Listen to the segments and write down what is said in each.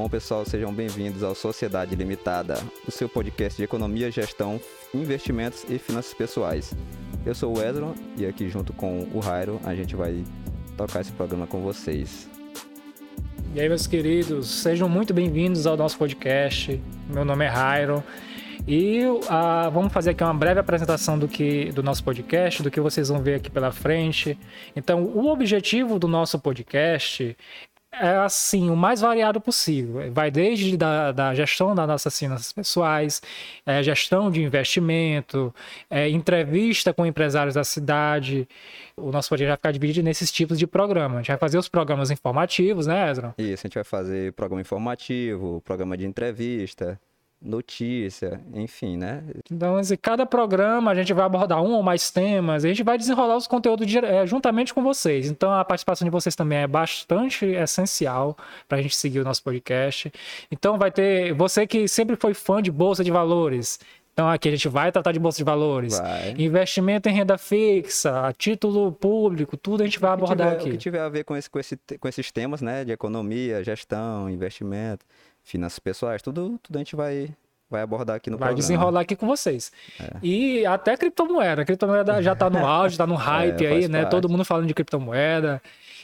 Bom, pessoal, sejam bem-vindos ao Sociedade Limitada, o seu podcast de economia, gestão, investimentos e finanças pessoais. Eu sou o Ezra e aqui junto com o Jairo a gente vai tocar esse programa com vocês. E aí, meus queridos, sejam muito bem-vindos ao nosso podcast. Meu nome é Jairo. E uh, vamos fazer aqui uma breve apresentação do que do nosso podcast, do que vocês vão ver aqui pela frente. Então, o objetivo do nosso podcast é assim, o mais variado possível. Vai desde da, da gestão das nossas finanças pessoais, é, gestão de investimento, é, entrevista com empresários da cidade. O nosso podcast vai ficar dividido nesses tipos de programa. A gente vai fazer os programas informativos, né, Ezra? Isso, a gente vai fazer programa informativo, programa de entrevista, notícia, enfim, né? Então, assim, cada programa a gente vai abordar um ou mais temas, a gente vai desenrolar os conteúdos é, juntamente com vocês. Então, a participação de vocês também é bastante essencial para a gente seguir o nosso podcast. Então, vai ter você que sempre foi fã de bolsa de valores. Então, aqui a gente vai tratar de bolsa de valores, Vai. investimento em renda fixa, título público, tudo a gente vai abordar tiver- aqui. O que tiver a ver com, esse, com, esse, com esses temas, né? De economia, gestão, investimento, finanças pessoais, tudo, tudo a gente vai, vai abordar aqui no Vai programa. desenrolar aqui com vocês. E até criptomoeda. A criptomoeda já tá no auge, tá no hype É, aí, né? parte. Todo mundo falando de criptomoeda.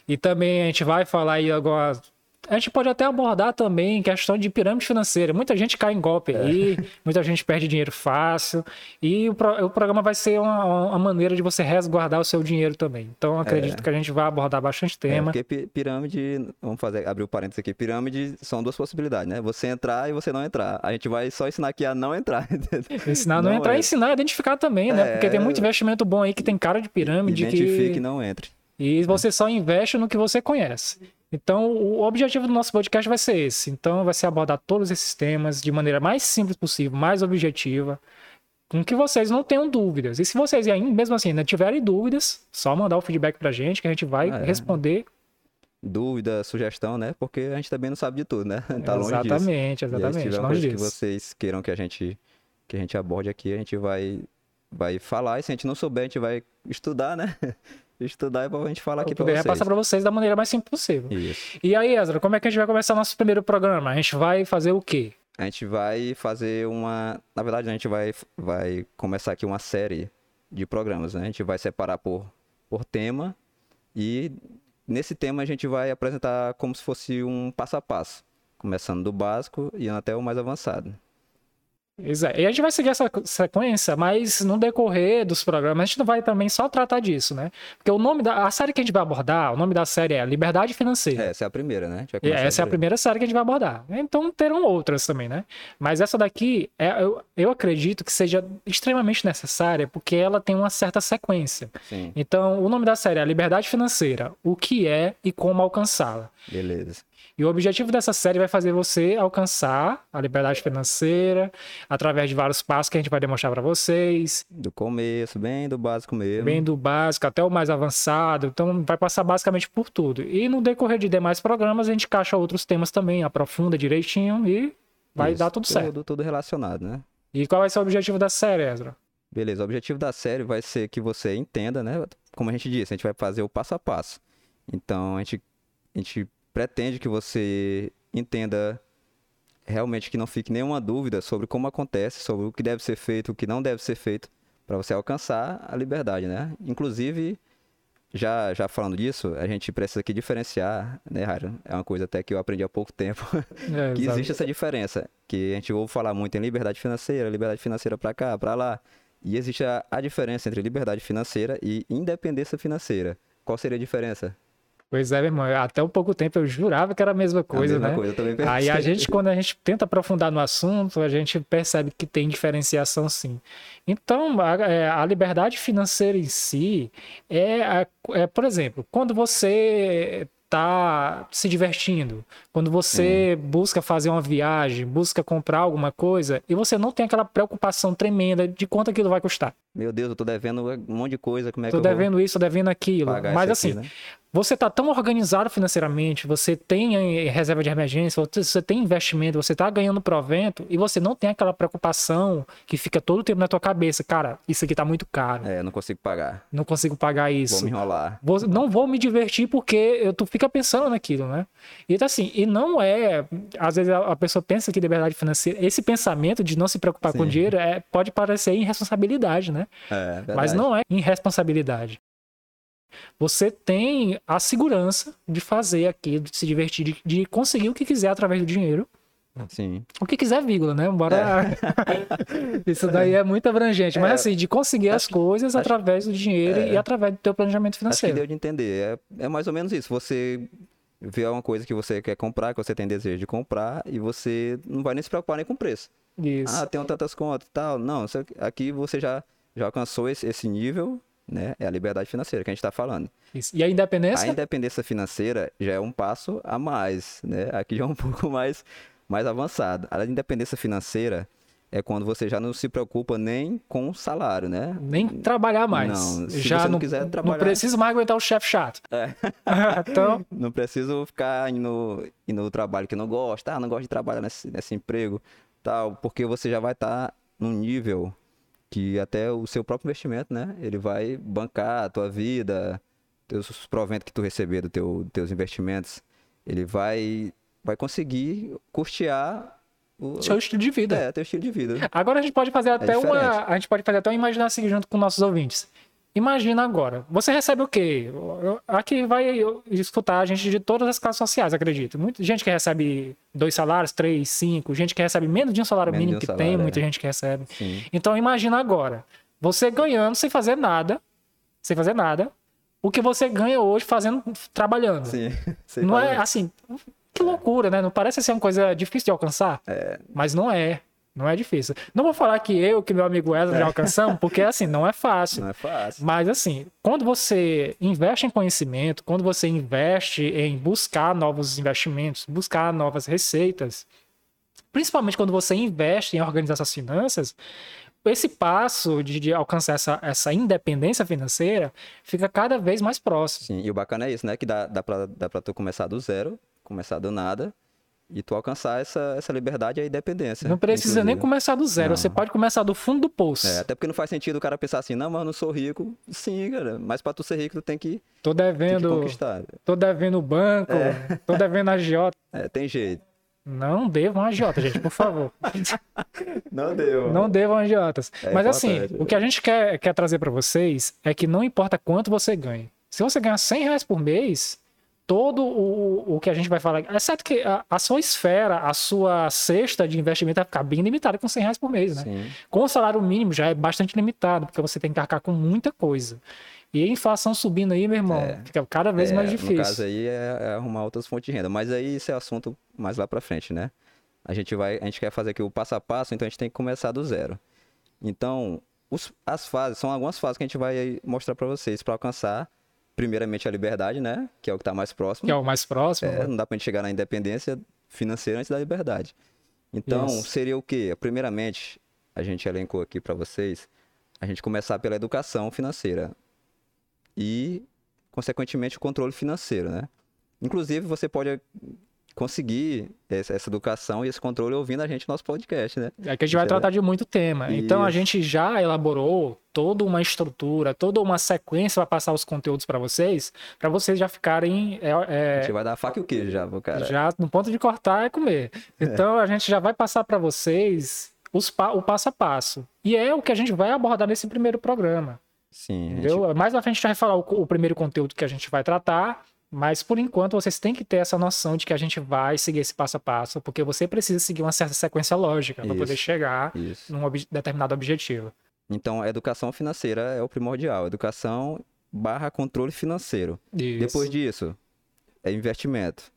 E também a gente vai falar aí agora. A gente pode até abordar também questão de pirâmide financeira. Muita gente cai em golpe É. aí, muita gente perde dinheiro fácil. E o, pro- o programa vai ser uma, uma maneira de você resguardar o seu dinheiro também. Então acredito que a gente vai abordar bastante É, tema. porque pi- pirâmide, vamos fazer, abrir o parênteses aqui, pirâmide são duas possibilidades, né? Você entrar e você não entrar. A gente vai só ensinar aqui a não entrar. Ensinar não, Não entrar, é. ensinar a identificar também, né? É. Porque tem muito investimento bom aí que tem cara de pirâmide. Identifique que... e não entre. E você só investe no que você conhece. Então, o objetivo do nosso podcast vai ser esse. Então, vai ser abordar todos esses temas de maneira mais simples possível, mais objetiva, com que vocês não tenham dúvidas. E se vocês ainda, mesmo assim, ainda tiverem dúvidas, só mandar o feedback pra gente que a gente vai Ah, é. responder Dúvida, sugestão, né? Porque a gente também não sabe de tudo, né? Tá longe disso. exatamente, E se exatamente, tiver longe que vocês queiram que a gente que a gente aborde aqui, a gente vai vai falar. E se a gente não souber, a gente vai estudar, né? estudar e pra gente falar aqui poder vocês. repassar pra vocês da maneira mais simples possível. Isso. E aí, Ezra, como é que a gente vai começar nosso primeiro programa? A gente vai fazer o quê? A gente vai fazer uma. Na verdade, a gente vai, vai começar aqui uma série de programas, né? A gente vai separar por, por tema e nesse tema a gente vai apresentar como se fosse um passo a passo, começando do básico e até o mais avançado. Exato. E a gente vai seguir essa sequência, mas no decorrer dos programas, a gente não vai também só tratar disso, né? Porque o nome da a série que a gente vai abordar, o nome da série é Liberdade Financeira. Essa é a primeira, né? A começar essa é a por aí. primeira série que a gente vai abordar. Então terão outras também, né? Mas essa daqui, é, eu, eu acredito que seja extremamente necessária porque ela tem uma certa sequência. Sim, Então, o nome da série é Liberdade Financeira: O que é e como alcançá-la. beleza. E o objetivo dessa série vai fazer você alcançar a liberdade financeira através de vários passos que a gente vai demonstrar para vocês, Do começo, bem do básico mesmo. bem do básico até o mais avançado. Então vai passar basicamente por tudo. E no decorrer de demais programas a gente encaixa outros temas também, aprofunda direitinho e vai Isso, dar tudo certo. Tudo, tudo relacionado, né? E qual vai ser o objetivo da série, Ezra? Beleza, o objetivo da série vai ser que você entenda, né? Como a gente disse, a gente vai fazer o passo a passo. Então, a gente, a gente pretende que você entenda realmente que não fique nenhuma dúvida sobre como acontece, sobre o que deve ser feito, o que não deve ser feito, para você alcançar a liberdade, né? Inclusive, já, já falando disso, a gente precisa aqui diferenciar, né, Rairo? É uma coisa até que eu aprendi há pouco tempo. É, que existe essa diferença, que a gente ouve falar muito em liberdade financeira, liberdade financeira para cá, para lá, e existe a, a diferença entre liberdade financeira e independência financeira. Qual seria a diferença? Pois é, meu irmão. Até um pouco tempo eu jurava que era a mesma coisa, a mesma né? coisa, eu também Aí a gente, quando a gente tenta aprofundar no assunto, a gente percebe que tem diferenciação sim. Então, a, é, a liberdade financeira em si é, é, por exemplo, quando você está se divertindo, quando você busca fazer uma viagem, busca comprar alguma coisa e você não tem aquela preocupação tremenda de quanto aquilo vai custar. Meu Deus, eu tô devendo um monte de coisa, como é Tô que eu devendo isso, tô devendo vou aquilo. pagar Mas assim, aqui, né? você está tão organizado financeiramente, você tem reserva de emergência, você tem investimento, você está ganhando provento e você não tem aquela preocupação que fica todo o tempo na tua cabeça, cara, isso aqui está muito caro. É, não consigo pagar. Não consigo pagar isso. Vou me enrolar. Vou, não vou me divertir porque eu, tu fica pensando naquilo, né? Então, assim, e não é, às vezes a, a pessoa pensa que liberdade financeira, esse pensamento de não se preocupar Sim. com dinheiro é, pode parecer irresponsabilidade, né? É, Mas não é irresponsabilidade você tem a segurança de fazer aquilo, de se divertir, de, de conseguir o que quiser através do dinheiro. Sim. O que quiser, vírgula, né? Bora. É. Isso daí é muito abrangente. É. Mas assim, de conseguir acho, as coisas acho, através do dinheiro é. e através do teu planejamento financeiro. Acho que deu de entender. É, é mais ou menos isso. Você vê uma coisa que você quer comprar, que você tem desejo de comprar, e você não vai nem se preocupar nem com o preço. Isso. Ah, tem tantas contas e tal. Não, aqui você já, já alcançou esse, esse nível né? É a liberdade financeira que a gente está falando. Isso. E a independência? A independência financeira já é um passo a mais, né? Aqui já é um pouco mais, mais avançado. A independência financeira é quando você já não se preocupa nem com o salário, né? Nem trabalhar mais. Não, se já você não, não quiser trabalhar... Não preciso mais aguentar o chefe chato. É. então... Não preciso ficar indo, indo no trabalho que não gosta. Ah, não gosto de trabalhar nesse, nesse emprego, tal. Porque você já vai estar tá num nível que até o seu próprio investimento, né? Ele vai bancar a tua vida, os proventos que tu receber do teu, teus investimentos, ele vai vai conseguir custear o seu estilo de vida. É, teu estilo de vida. Agora a gente pode fazer é até é uma, a gente pode fazer até uma imaginação junto com nossos ouvintes. Imagina agora, você recebe o quê? Aqui vai escutar a gente de todas as classes sociais, acredito. Muita gente que recebe dois salários, três, cinco, gente que recebe menos de um salário menos mínimo, um que salário, tem, é. muita gente que recebe. Sim. Então imagina agora, você ganhando sem fazer nada, sem fazer nada, o que você ganha hoje fazendo, trabalhando. Sim. Não é assim, que loucura, né? Não parece ser uma coisa difícil de alcançar, é. mas não é. Não é difícil. Não vou falar que eu, que meu amigo Wesley já é. alcançamos, porque assim, não é fácil. Não é fácil. Mas assim, quando você investe em conhecimento, quando você investe em buscar novos investimentos, buscar novas receitas, principalmente quando você investe em organizar suas finanças, esse passo de, de, alcançar essa, essa independência financeira fica cada vez mais próximo. Sim, e o bacana é isso, né? Que dá, dá para dá pra tu começar do zero, começar do nada, e tu alcançar essa, essa liberdade e a independência. Não precisa inclusive. nem começar do zero, não. você pode começar do fundo do poço. É, até porque não faz sentido o cara pensar assim, não, mas eu não sou rico. Sim, cara, mas para tu ser rico tu tem que, tô devendo, que conquistar. Tô devendo o banco, é. tô devendo a agiota. É, tem jeito. Não devam agiota, gente, por favor. não devam. Não devam agiotas. É mas assim, o que a gente quer, quer trazer para vocês é que não importa quanto você ganhe. Se você ganhar 100 reais por mês, todo o, o que a gente vai falar, exceto que a, a, sua esfera, a sua cesta de investimento vai ficar bem limitada com 100 reais por mês, né? Sim. Com o salário mínimo já é bastante limitado, porque você tem que arcar com muita coisa. E a inflação subindo aí, meu irmão, é, fica cada vez é, mais difícil. No caso aí é, é, arrumar outras fontes de renda, mas aí esse é assunto mais lá para frente, né? A gente vai, a gente quer fazer aqui o passo a passo, então a gente tem que começar do zero. Então, os, as fases, são algumas fases que a gente vai mostrar para vocês para alcançar primeiramente a liberdade, né? Que é o que está mais próximo. Que é o mais próximo. É, né? não dá para gente chegar na independência financeira antes da liberdade. Então, Isso. seria o quê? Primeiramente, a gente elencou aqui para vocês, a gente começar pela educação financeira e, consequentemente, o controle financeiro, né? Inclusive, você pode conseguir essa, educação e esse controle ouvindo a gente no nosso podcast, né? É que a gente vai tratar de muito tema. Isso. Então a gente já elaborou toda uma estrutura, toda uma sequência para passar os conteúdos para vocês, para vocês já ficarem. É, é, a gente vai dar a faca e o queijo já, cara. Já no ponto de cortar é comer. Então é. a gente já vai passar para vocês os, o passo a passo. E é o que a gente vai abordar nesse primeiro programa. Sim. Entendeu? Gente... Mais na frente a gente vai falar o, o primeiro conteúdo que a gente vai tratar mas por enquanto vocês têm que ter essa noção de que a gente vai seguir esse passo a passo, porque você precisa seguir uma certa sequência lógica para poder chegar isso. num ob determinado objetivo. Então, a educação financeira é o primordial. Educação barra controle financeiro. Isso. Depois disso, é investimento.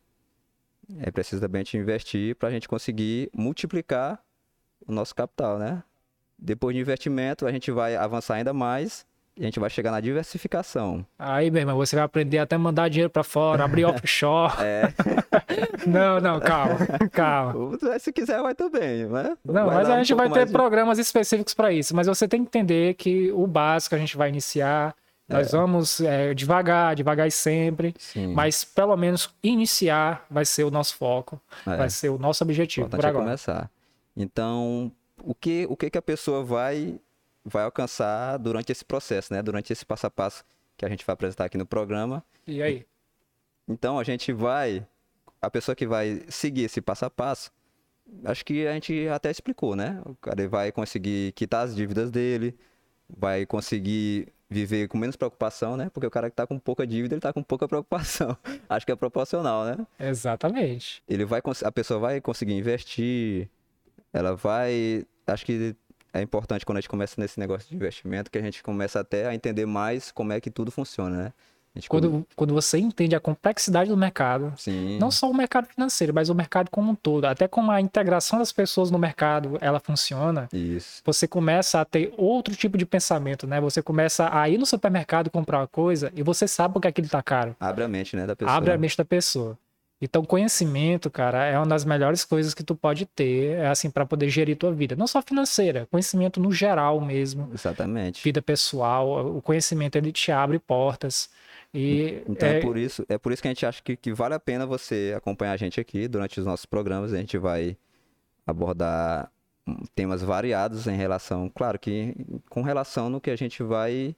É preciso também investir para a gente conseguir multiplicar o nosso capital, né? Depois de investimento, a gente vai avançar ainda mais a gente vai chegar na diversificação. Aí, meu irmão, você vai aprender até mandar dinheiro para fora, abrir offshore. é. não, não, calma, calma. Se quiser, vai também, né? Não, vai mas a gente um vai ter de... programas específicos para isso. Mas você tem que entender que o básico a gente vai iniciar Nós vamos é, devagar, devagar e sempre, Sim. mas pelo menos iniciar vai ser o nosso foco, É. vai ser o nosso objetivo por Importante é agora. começar. Então, o que, o que que a pessoa vai, vai alcançar durante esse processo, né? Durante esse passo a passo que a gente vai apresentar aqui no programa. E aí? Então, a gente vai... A pessoa que vai seguir esse passo a passo, acho que a gente até explicou, né? O cara vai conseguir quitar as dívidas dele, vai conseguir viver com menos preocupação, né? Porque o cara que tá com pouca dívida, ele tá com pouca preocupação. Acho que é proporcional, né? Exatamente. ele vai a pessoa vai conseguir investir, ela vai, acho que é importante quando a gente começa nesse negócio de investimento que a gente começa até a entender mais como é que tudo funciona, né? Gente come- Quando, quando você entende a complexidade do mercado, sim, não só o mercado financeiro, mas o mercado como um todo, até como a integração das pessoas no mercado, ela funciona, isso, você começa a ter outro tipo de pensamento, né? Você começa a ir no supermercado comprar uma coisa e você sabe por que aquilo tá caro. abre a mente, né, da pessoa. Abre a mente da pessoa. Então, conhecimento, cara, é uma das melhores coisas que tu pode ter, é assim, para poder gerir tua vida. Não só financeira, conhecimento no geral mesmo, Exatamente. vida pessoal. O conhecimento, ele te abre portas. E Então é, é, por isso, é por isso que a gente acha que, que vale a pena você acompanhar a gente aqui durante os nossos programas. A gente vai abordar hum, temas variados em relação, claro que com relação no que a gente vai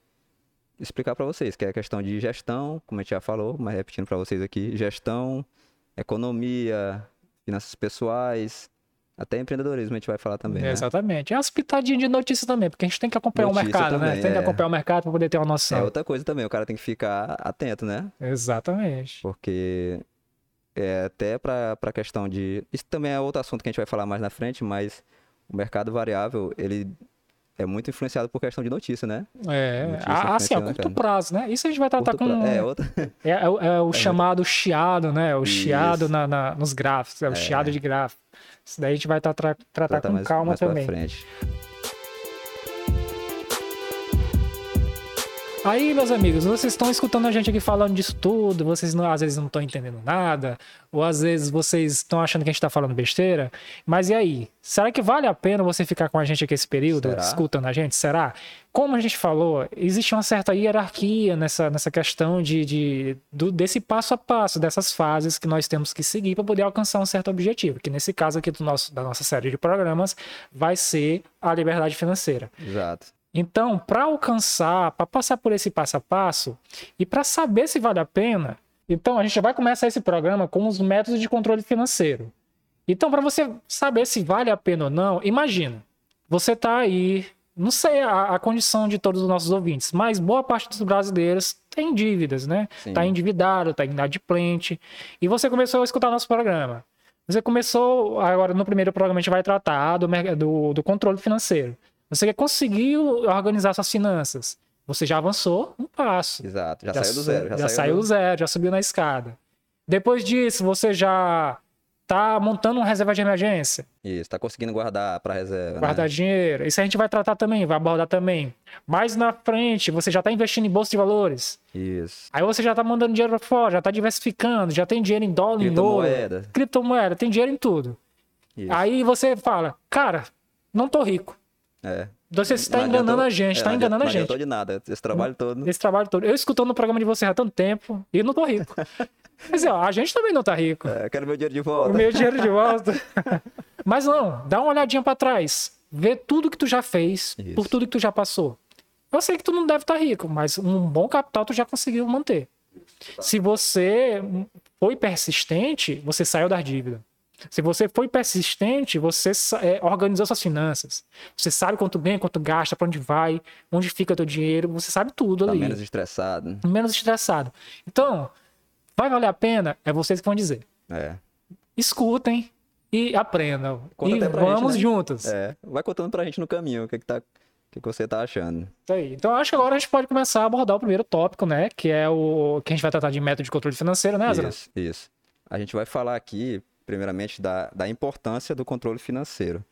explicar para vocês, que é a questão de gestão, como a gente já falou, mas repetindo para vocês aqui, gestão, economia, finanças pessoais, até empreendedorismo a gente vai falar também, né? Exatamente. É umas pitadinhas de notícia também, porque a gente tem que acompanhar Notícia o mercado, né? também, Tem que é. acompanhar o mercado para poder ter uma É noção. outra coisa também, o cara tem que ficar atento, né? Exatamente. porque é até para a questão de isso também é outro assunto que a gente vai falar mais na frente, mas o mercado variável ele é muito influenciado por questão de notícia, né? É, Notícia a- assim, a né, curto prazo, né? Isso a gente vai tratar Curto com. pra- É outra. É, é o- é o chamado chiado, né? O Isso. chiado na, na- nos gráficos, é o chiado de gráfico. Isso daí a gente vai tra- tra- tratar tratar com mais, calma mais pra também. frente. Aí, meus amigos, vocês estão escutando a gente aqui falando disso tudo, vocês não- às vezes não estão entendendo nada, ou às vezes vocês estão achando que a gente está falando besteira. Mas e aí? Será que vale a pena você ficar com a gente aqui esse período, Será? escutando a gente? Será? Como a gente falou, existe uma certa hierarquia nessa, nessa questão de, de- do- desse passo a passo, dessas fases que nós temos que seguir para poder alcançar um certo objetivo, que nesse caso aqui do nosso, da nossa série de programas vai ser a liberdade financeira. Exato. Então, para alcançar, para passar por esse passo a passo e para saber se vale a pena, então a gente vai começar esse programa com os métodos de controle financeiro. Então, para você saber se vale a pena ou não, imagina, você tá aí, não sei a, a condição de todos os nossos ouvintes, mas boa parte dos brasileiros tem dívidas, né? Sim. Tá endividado, tá inadimplente, e você começou a escutar nosso programa. Você começou, agora no primeiro programa a gente vai tratar do, do, do controle financeiro. Você conseguiu organizar suas finanças. Você já avançou um passo. Exato. Já, saiu do zero. Já, saiu do zero, já subiu na escada. Depois disso, você já tá montando uma reserva de emergência, Isso, tá conseguindo guardar para reserva. guardar né? dinheiro. Isso a gente vai tratar também, vai abordar também. Mais na frente, você já tá investindo em bolsa de valores. Isso. Aí você já tá mandando dinheiro pra fora, já tá diversificando, já tem dinheiro em dólar, em ouro, Criptomoeda. criptomoeda, tem dinheiro em tudo. Isso. Aí você fala, cara, não tô rico. É. Você está enganando adiantou- a gente, é, está não enganando a gente. Não adiantou de nada. Esse trabalho todo. Esse trabalho todo. Eu escutando o programa de você há tanto tempo e não tô rico. Mas ó, a gente também não tá rico. É, quero meu dinheiro de O volta. meu dinheiro de volta. Mas não, dá uma olhadinha pra trás. Vê tudo que tu já fez, Isso. por tudo que tu já passou. Eu sei que tu não deve estar rico, mas um bom capital tu já conseguiu manter. Se você foi persistente, você saiu da dívida. Se você foi persistente, você é, organizou suas finanças. Você sabe quanto ganha, quanto gasta, pra onde vai, onde fica teu dinheiro, você sabe tudo Tá ali menos estressado. menos estressado. Então, vai valer a pena? É vocês que vão dizer. É. Escutem e aprendam. Conta e vamos gente, né? juntos. É. Vai contando pra gente no caminho o que, que, tá, o que, que você tá achando. Isso aí. Então, acho que agora a gente pode começar a abordar o primeiro tópico, né? Que é o que a gente vai tratar de método de controle financeiro, né, Azra? Isso, isso. A gente vai falar aqui, primeiramente, da, da importância do controle financeiro.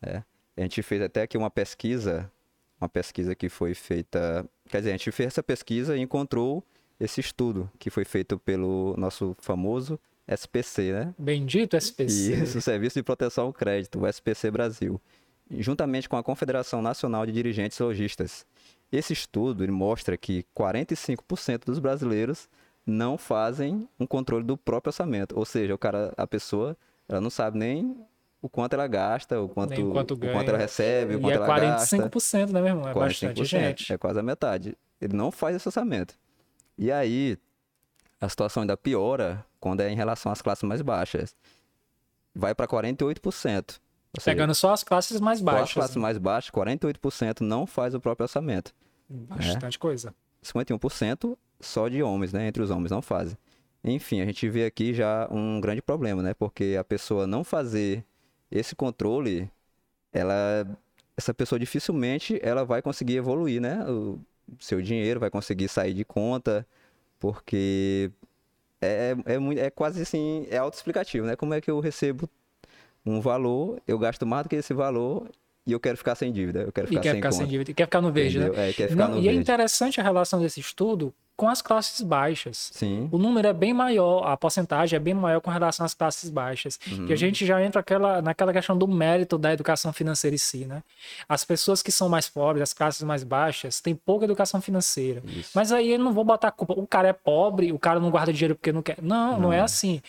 né? A gente fez até aqui uma pesquisa, uma pesquisa que foi feita. Quer dizer, a gente fez essa pesquisa e encontrou esse estudo que foi feito pelo nosso famoso SPC, né? Bendito SPC. Isso, o Serviço de Proteção ao Crédito, o SPC Brasil, juntamente com a Confederação Nacional de Dirigentes Logistas. Esse estudo mostra que 45% dos brasileiros não fazem um controle do próprio orçamento. Ou seja, o cara, a pessoa, ela não sabe nem o quanto ela gasta, o quanto, Nem quanto o quanto ganha. ela recebe, o E quanto é ela gasta. 45%, né, meu irmão? É bastante 45%, gente. É quase a metade. Ele não faz esse orçamento. E aí, a situação ainda piora quando é em relação às classes mais baixas. Vai para 48%. Ou seja, Pegando só as classes mais só as baixas. classes mais baixas, 48% não faz o próprio orçamento. Bastante coisa. 51% só de homens, né? Entre os homens não fazem. Enfim, a gente vê aqui já um grande problema, né? Porque a pessoa não fazer esse controle, ela essa pessoa dificilmente ela vai conseguir evoluir, né? O seu dinheiro vai conseguir sair de conta, porque é, é, muito, é quase assim, é autoexplicativo, né? Como é que eu recebo um valor, eu gasto mais do que esse valor e eu quero ficar sem dívida, eu quero E ficar quer sem ficar sem dívida. E quer ficar no verde, né? entendeu? É, quer ficar Não, no e é verde. interessante a relação desse estudo com as classes baixas. Sim. O número é bem maior, a porcentagem é bem maior com relação às classes baixas. Uhum. E a gente já entra aquela, naquela questão do mérito da educação financeira em si, né? As pessoas que são mais pobres, as classes mais baixas, têm pouca educação financeira. Isso. Mas aí eu não vou botar a culpa. O cara é pobre, o cara não guarda dinheiro porque não quer. Não, não, é assim.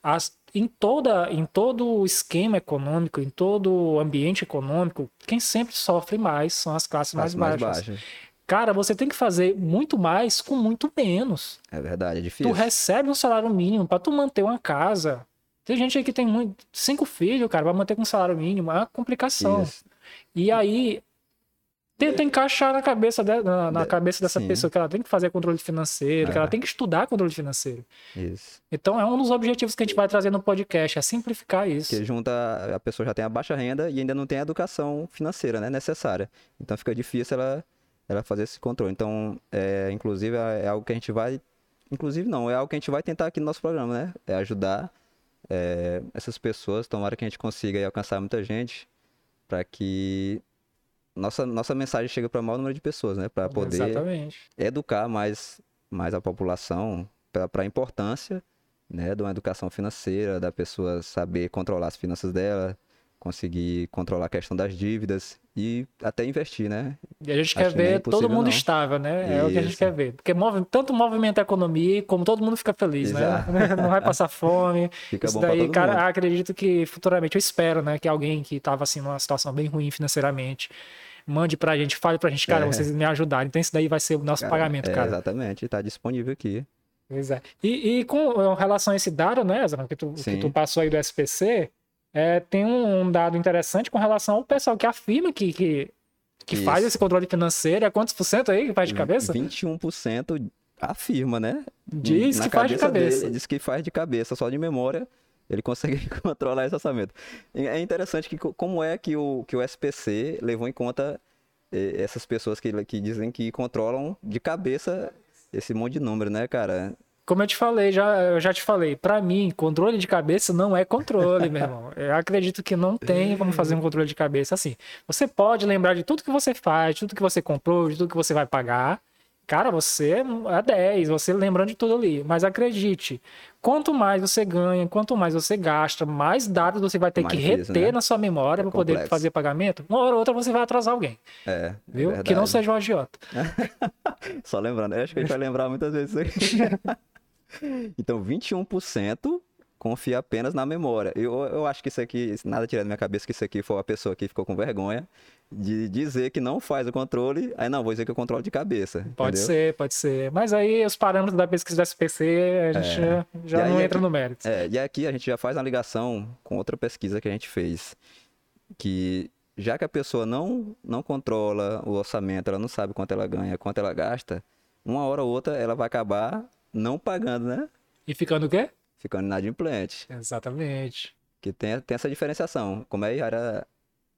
As, em, toda, em todo o esquema econômico, em todo o ambiente econômico, quem sempre sofre mais são as classes, Classes mais, baixas. Cara, você tem que fazer muito mais com muito menos. É verdade, é Tu difícil. recebe um salário mínimo pra tu manter uma casa. Tem gente aí que tem muito, cinco filhos, cara, vai manter com salário mínimo. É uma complicação. Isso. E aí tenta encaixar na cabeça, de- na, na De- cabeça dessa sim. pessoa que ela tem que fazer controle financeiro, que ela É. tem que estudar controle financeiro. Isso. Então é um dos objetivos que a gente vai trazer no podcast, é simplificar isso. Porque junta, a pessoa já tem a baixa renda e ainda não tem a educação financeira, né, necessária. Então fica difícil ela, ela fazer esse controle. Então, é, inclusive, é algo que a gente vai. Inclusive, não, é algo que a gente vai tentar aqui no nosso programa, né? É ajudar é, essas pessoas. Tomara que a gente consiga aí alcançar muita gente para que nossa, nossa mensagem chegue para o maior número de pessoas, né? Para poder Exatamente. educar mais, mais a população para a importância né, de uma educação financeira, da pessoa saber controlar as finanças dela, conseguir controlar a questão das dívidas e até investir, né? E a gente Acho quer que nem é ver todo mundo não. estável, né? É o que a gente Isso. quer ver. Porque move, tanto movimenta a economia, como todo mundo fica feliz, Exato. né? Não vai passar fome. Fica Isso daí, cara, mundo. acredito que futuramente, eu espero, né, que alguém que tava assim numa situação bem ruim financeiramente, mande pra gente, fale pra gente, cara, É. vocês me ajudaram. Então isso daí vai ser o nosso Cara, pagamento, é, cara. Exatamente, está disponível aqui. Pois é. E, e com relação a esse dado, né, Ezra, que tu, que tu passou aí do SPC, é, tem um, um dado interessante com relação ao pessoal que afirma que, que, que faz esse controle financeiro. É quantos por cento aí que faz de cabeça? 21% afirma, né? Diz Na que faz de cabeça. Dele, diz que faz de cabeça, só de memória ele consegue controlar esse orçamento. É interessante que co- como é que o, que o SPC levou em conta eh, essas pessoas que, que dizem que controlam de cabeça esse monte de número, né, cara? Como eu te falei, já, eu já te falei, pra mim, controle de cabeça não é controle, meu irmão. Eu acredito que não tem como fazer um controle de cabeça assim. Você pode lembrar de tudo que você faz, de tudo que você comprou, de tudo que você vai pagar. Cara, você é 10, você lembrando de tudo ali. Mas acredite, quanto mais você ganha, quanto mais você gasta, mais dados você vai ter Mais que reter né? na sua memória É para poder fazer pagamento. Uma hora ou outra você vai atrasar alguém, É, é viu? que não seja um agiota. Só lembrando, eu acho que a gente vai lembrar muitas vezes isso aqui. então, 21% confia apenas na memória. Eu, eu acho que isso aqui, nada tirando da minha cabeça que isso aqui foi uma pessoa que ficou com vergonha de dizer que não faz o controle. Aí não, vou dizer que eu controlo de cabeça. Pode entendeu? ser, pode ser. Mas aí os parâmetros da pesquisa do SPC, a gente já, já É. E aí não entra no mérito. É, e aqui a gente já faz uma ligação com outra pesquisa que a gente fez. Que já que a pessoa não, não controla o orçamento, ela não sabe quanto ela ganha, quanto ela gasta, uma hora ou outra ela vai acabar não pagando, né? E ficando o quê? Ficando inadimplente. Exatamente. Que tem, tem essa diferenciação. Como é era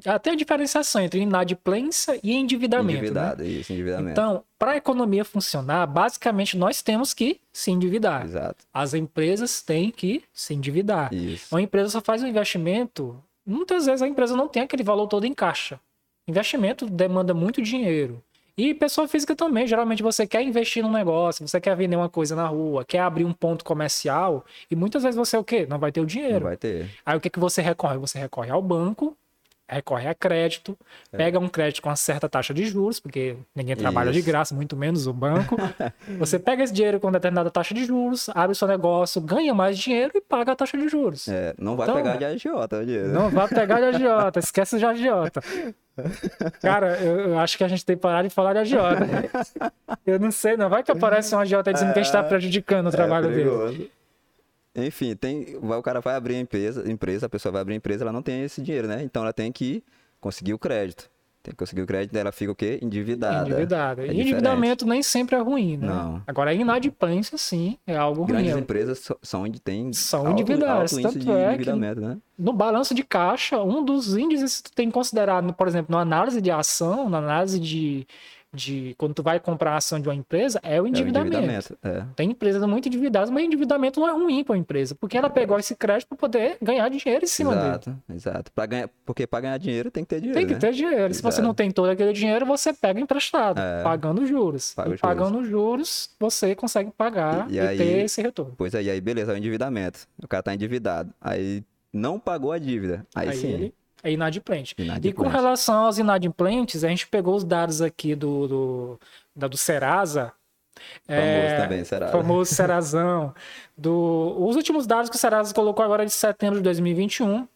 Até a diferenciação entre inadimplência e endividamento. né? endividado, isso, endividamento. Então, para a economia funcionar, basicamente nós temos que se endividar. Exato. As empresas têm que se endividar. Isso. Uma empresa só faz um investimento, muitas vezes a empresa não tem aquele valor todo em caixa. Investimento demanda muito dinheiro. E pessoa física também, geralmente você quer investir num negócio, você quer vender uma coisa na rua, quer abrir um ponto comercial, e muitas vezes você o quê? Não vai ter o Não dinheiro. vai ter. Aí o que, que você recorre? Você recorre ao banco recorre a crédito, É. pega um crédito com uma certa taxa de juros, porque ninguém trabalha de Isso. graça, muito menos o banco. Você pega esse dinheiro com determinada taxa de juros, abre o seu negócio, ganha mais dinheiro e paga a taxa de juros. É, não vai Então, pegar de agiota o dinheiro. Não vá pegar de agiota, esquece de agiota. Cara, eu, eu acho que a gente tem que parar de falar de agiota. Eu não sei, não. Vai que aparece um agiota dizendo que a gente tá prejudicando o trabalho é dele. Enfim, tem, o cara vai abrir a empresa, empresa, a pessoa vai abrir a empresa, ela não tem esse dinheiro, né? Então ela tem que conseguir o crédito. Tem que conseguir o crédito, ela fica o quê? Endividada. Endividada. É diferente. endividamento nem sempre é ruim, né? Não. Agora, a inadimplência, sim, é algo Grandes ruim. empresas so- são onde tem São alto, endividadas, alto índice tanto de é endividamento, né? No balanço de caixa, um dos índices que tu tem que considerar, por exemplo, na análise de ação, na análise de, de quando tu vai comprar a ação de uma empresa, é o É o endividamento. endividamento. É. Tem empresas muito endividadas, mas endividamento não é ruim para a empresa, porque ela pegou esse crédito para poder ganhar dinheiro em cima dele. Exato, exato. Ganhar, porque para ganhar dinheiro tem que ter dinheiro, Tem que né? ter dinheiro. Se você Exato. não tem todo aquele dinheiro, você pega emprestado, É. pagando juros. Paga os juros. pagando juros, você consegue pagar E- e, e aí- ter esse retorno. Pois aí, aí beleza, é o endividamento. O cara tá endividado. Aí não pagou a dívida. Aí, Aí sim. ele é inadimplente. E Inadimplente. com relação aos inadimplentes, a gente pegou os dados aqui do, do, da- do Serasa. Famoso também, Serasa. Famoso Serazão. Do, os últimos dados que o Serasa colocou agora é de setembro de 2021,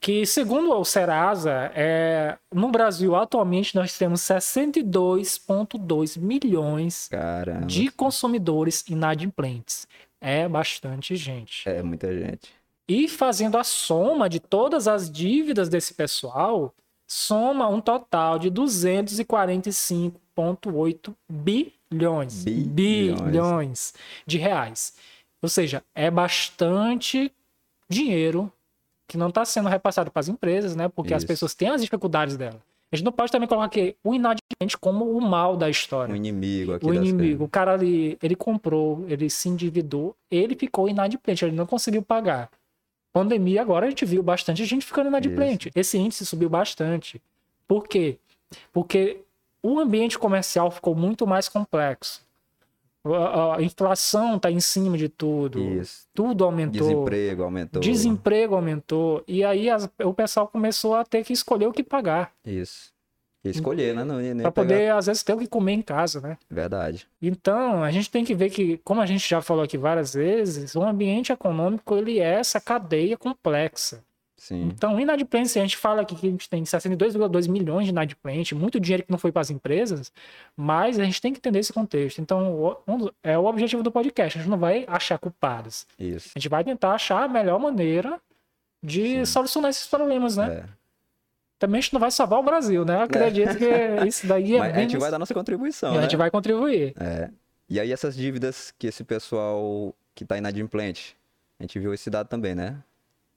que segundo o Serasa, é, no Brasil atualmente nós temos 62,2 milhões Caramba. de consumidores inadimplentes. É bastante gente. É muita gente. E fazendo a soma de todas as dívidas desse pessoal, soma um total de 245,8 bilhões, Bilhões. bilhões de reais. Ou seja, é bastante dinheiro que não está sendo repassado para as empresas, né? Porque as Isso. pessoas têm as dificuldades dela. A gente não pode também colocar aqui o inadimplente como o mal da história O inimigo aqui o inimigo. O cara ali, ele comprou, ele se endividou, ele ficou inadimplente, ele não conseguiu pagar. Pandemia agora a gente viu bastante gente ficando inadimplente. Esse índice subiu bastante. Por quê? Porque o ambiente comercial ficou muito mais complexo. A, a inflação está em cima de tudo. Isso. Tudo aumentou. Desemprego aumentou. Desemprego aumentou. E aí as- o pessoal começou a ter que escolher o que pagar. Isso. E escolher, né? Não, nem pegar- poder, às vezes, ter o que comer em casa, né? Verdade. Então, a gente tem que ver que, como a gente já falou aqui várias vezes, o ambiente econômico ele é essa cadeia complexa. Sim. Então, inadimplência, a gente fala aqui que a gente tem 62,2 milhões de inadimplente, muito dinheiro que não foi para as empresas, mas a gente tem que entender esse contexto. Então, é o objetivo do podcast, a gente não vai achar culpados. Isso. A gente vai tentar achar a melhor maneira de Sim. solucionar esses problemas, né? É. Também a gente não vai salvar o Brasil, né? Eu acredito que isso daí é Mas a bem... gente vai dar nossa contribuição, e a né? gente vai contribuir. É. E aí essas dívidas que esse pessoal que tá inadimplente, a gente viu esse dado também, né?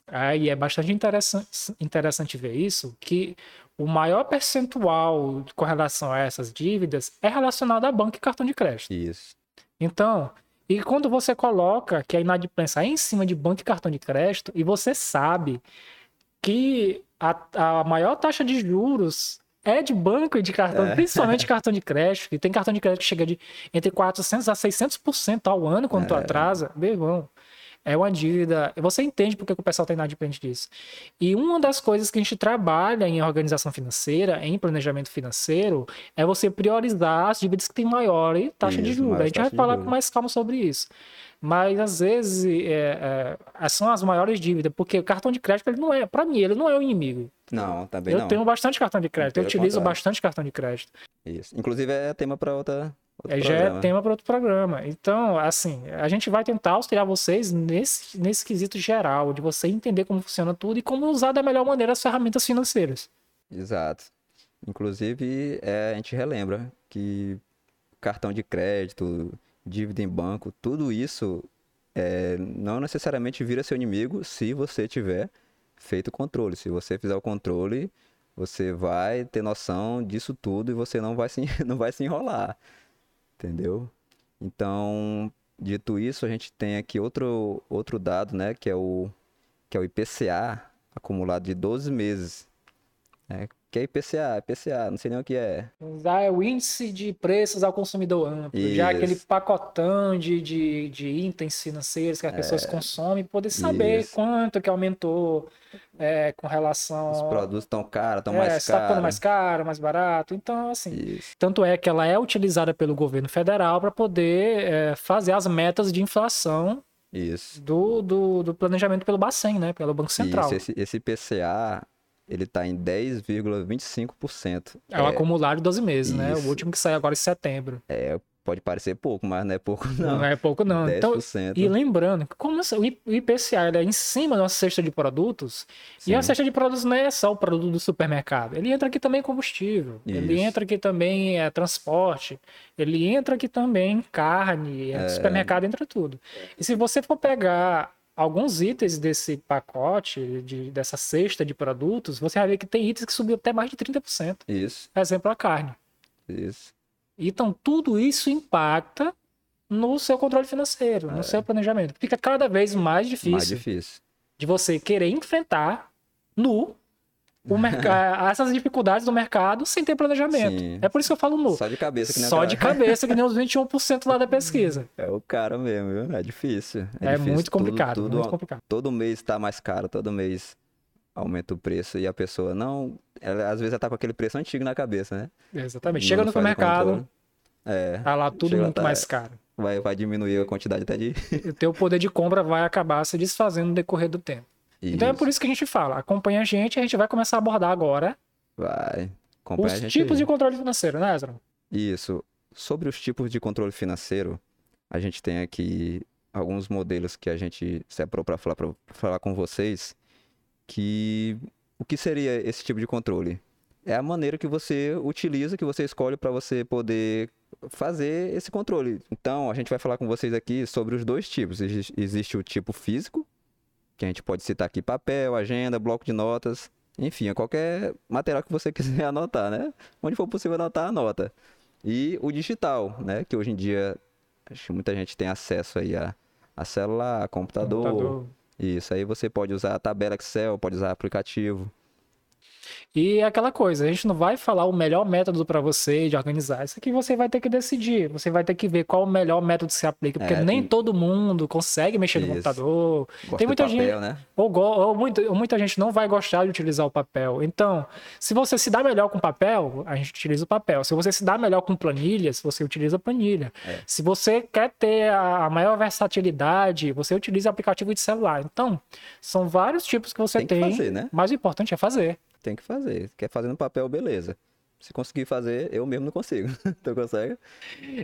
Aí é bastante interessante, interessante ver isso, que o maior percentual com relação a essas dívidas é relacionado a banco e cartão de crédito. Isso. Então, e quando você coloca que a inadimplência é em cima de banco e cartão de crédito, e você sabe que a, a maior taxa de juros é de banco e de cartão, É. principalmente cartão de crédito, e tem cartão de crédito que chega de entre 400 a 600% ao ano quando tu É. atrasa, meu irmão. É uma dívida. Você entende por que o pessoal está inadimplente disso. E uma das coisas que a gente trabalha em organização financeira, em planejamento financeiro, é você priorizar as dívidas que têm maior taxa de Isso, juros. maior A gente vai de falar juros. com mais calma sobre isso. Mas às vezes é, é, são as maiores dívidas, porque o cartão de crédito ele não é, para mim, ele não é o inimigo. Não, também eu não. tenho bastante cartão de crédito, eu utilizo contrário. bastante cartão de crédito. Isso. Inclusive é tema para outra outro É, já é programa. tema para outro programa. Então, assim, a gente vai tentar auxiliar vocês nesse, nesse quesito geral, de você entender como funciona tudo e como usar da melhor maneira as ferramentas financeiras. Exato. Inclusive, é, a gente relembra que cartão de crédito, dívida em banco, tudo isso é, não necessariamente vira seu inimigo se você tiver feito o controle. Se você fizer o controle, você vai ter noção disso tudo e você não vai se, não vai se enrolar. Entendeu? Então, dito isso, a gente tem aqui outro, outro dado, né? Que é o, que é o IPCA acumulado de 12 meses. É, que é IPCA, IPCA, não sei nem o que é. Já é o índice de preços ao consumidor amplo, já Isso. aquele pacotão de, de, de itens financeiros que as pessoas consomem, poder saber É. Isso. quanto que aumentou é, com relação. Os produtos estão caros, estão é, mais se tá ficando caros. mais caro, mais barato. Então, assim. Isso. Tanto é que ela é utilizada pelo governo federal para poder é, fazer as metas de inflação Isso. do, do, do planejamento pelo Bacen, né? Pelo Banco Central. Isso, esse, esse IPCA, ele tá em 10,25%. É o acumulado de 12 meses, né? O Isso. último que saiu agora em setembro. É, pode parecer pouco, mas não é pouco não. Não, é pouco, não. Então, 10%. e lembrando, que como o IPCA ele é em cima da nossa cesta de produtos, e a Sim. cesta de produtos não é só o produto do supermercado. Ele entra aqui também combustível, ele Isso. entra aqui também é, transporte, ele entra aqui também carne, é, supermercado entra tudo. E se você for pegar alguns itens desse pacote, de, dessa cesta de produtos, você vai ver que tem itens que subiu até mais de 30%. Isso, Exemplo, a carne. isso. Então, tudo isso impacta no seu controle financeiro, no seu planejamento. Fica cada vez mais difícil, É. Mais difícil. de você querer enfrentar nu o mercado, essas dificuldades do mercado sem ter planejamento. Sim. É por isso que eu falo nu. Só de cabeça que nem Só aquela- de cabeça, que nem os 21% lá da pesquisa. É o cara mesmo, viu? É difícil. É, difícil. muito Tudo- complicado, tudo- muito complicado. Todo mês tá mais caro, todo mês aumenta o preço e a pessoa não. Ela, às vezes ela tá com aquele preço antigo na cabeça, né? Exatamente. Chega no faz o supermercado, controle. É. tá lá tudo muito tá- mais caro. Vai, vai diminuir a quantidade até de. E o teu poder de compra vai acabar se desfazendo no decorrer do tempo. Então é por isso que a gente fala, acompanha a gente, a gente vai começar a abordar agora Vai. Acompanha os a gente tipos aí. de controle financeiro, né, Ezra? Isso. Sobre os tipos de controle financeiro, a gente tem aqui alguns modelos que a gente separou para falar, pra falar com vocês. Que o que seria esse tipo de controle? É a maneira que você utiliza, que você escolhe para você poder fazer esse controle. Então, a gente vai falar com vocês aqui sobre os dois tipos. Exis- Existe o tipo físico, que a gente pode citar aqui papel, agenda, bloco de notas, enfim, é qualquer material que você quiser anotar, né? Onde for possível anotar, anota. E o digital, né? Que hoje em dia acho que muita gente tem acesso aí a, a celular, a computador. Computador. Isso aí você pode usar a tabela Excel, pode usar aplicativo. E é aquela coisa, a gente não vai falar o melhor método para você de organizar. Isso aqui você vai ter que decidir. Você vai ter que ver qual o melhor método se aplica, porque É, nem tem- todo mundo consegue mexer no Isso. computador. Gosta Tem muita papel, gente né? ou, go- ou muita, ou muita gente não vai gostar de utilizar o papel. Então, se você se dá melhor com papel, a gente utiliza o papel. Se você se dá melhor com planilhas, você utiliza a planilha. É. Se você quer ter a maior versatilidade, você utiliza aplicativo de celular. Então, são vários tipos que você Tem que tem, fazer, né? mas o importante é fazer. Tem que fazer. Quer fazer no papel, beleza. Se conseguir fazer, eu mesmo não consigo. tu consegue?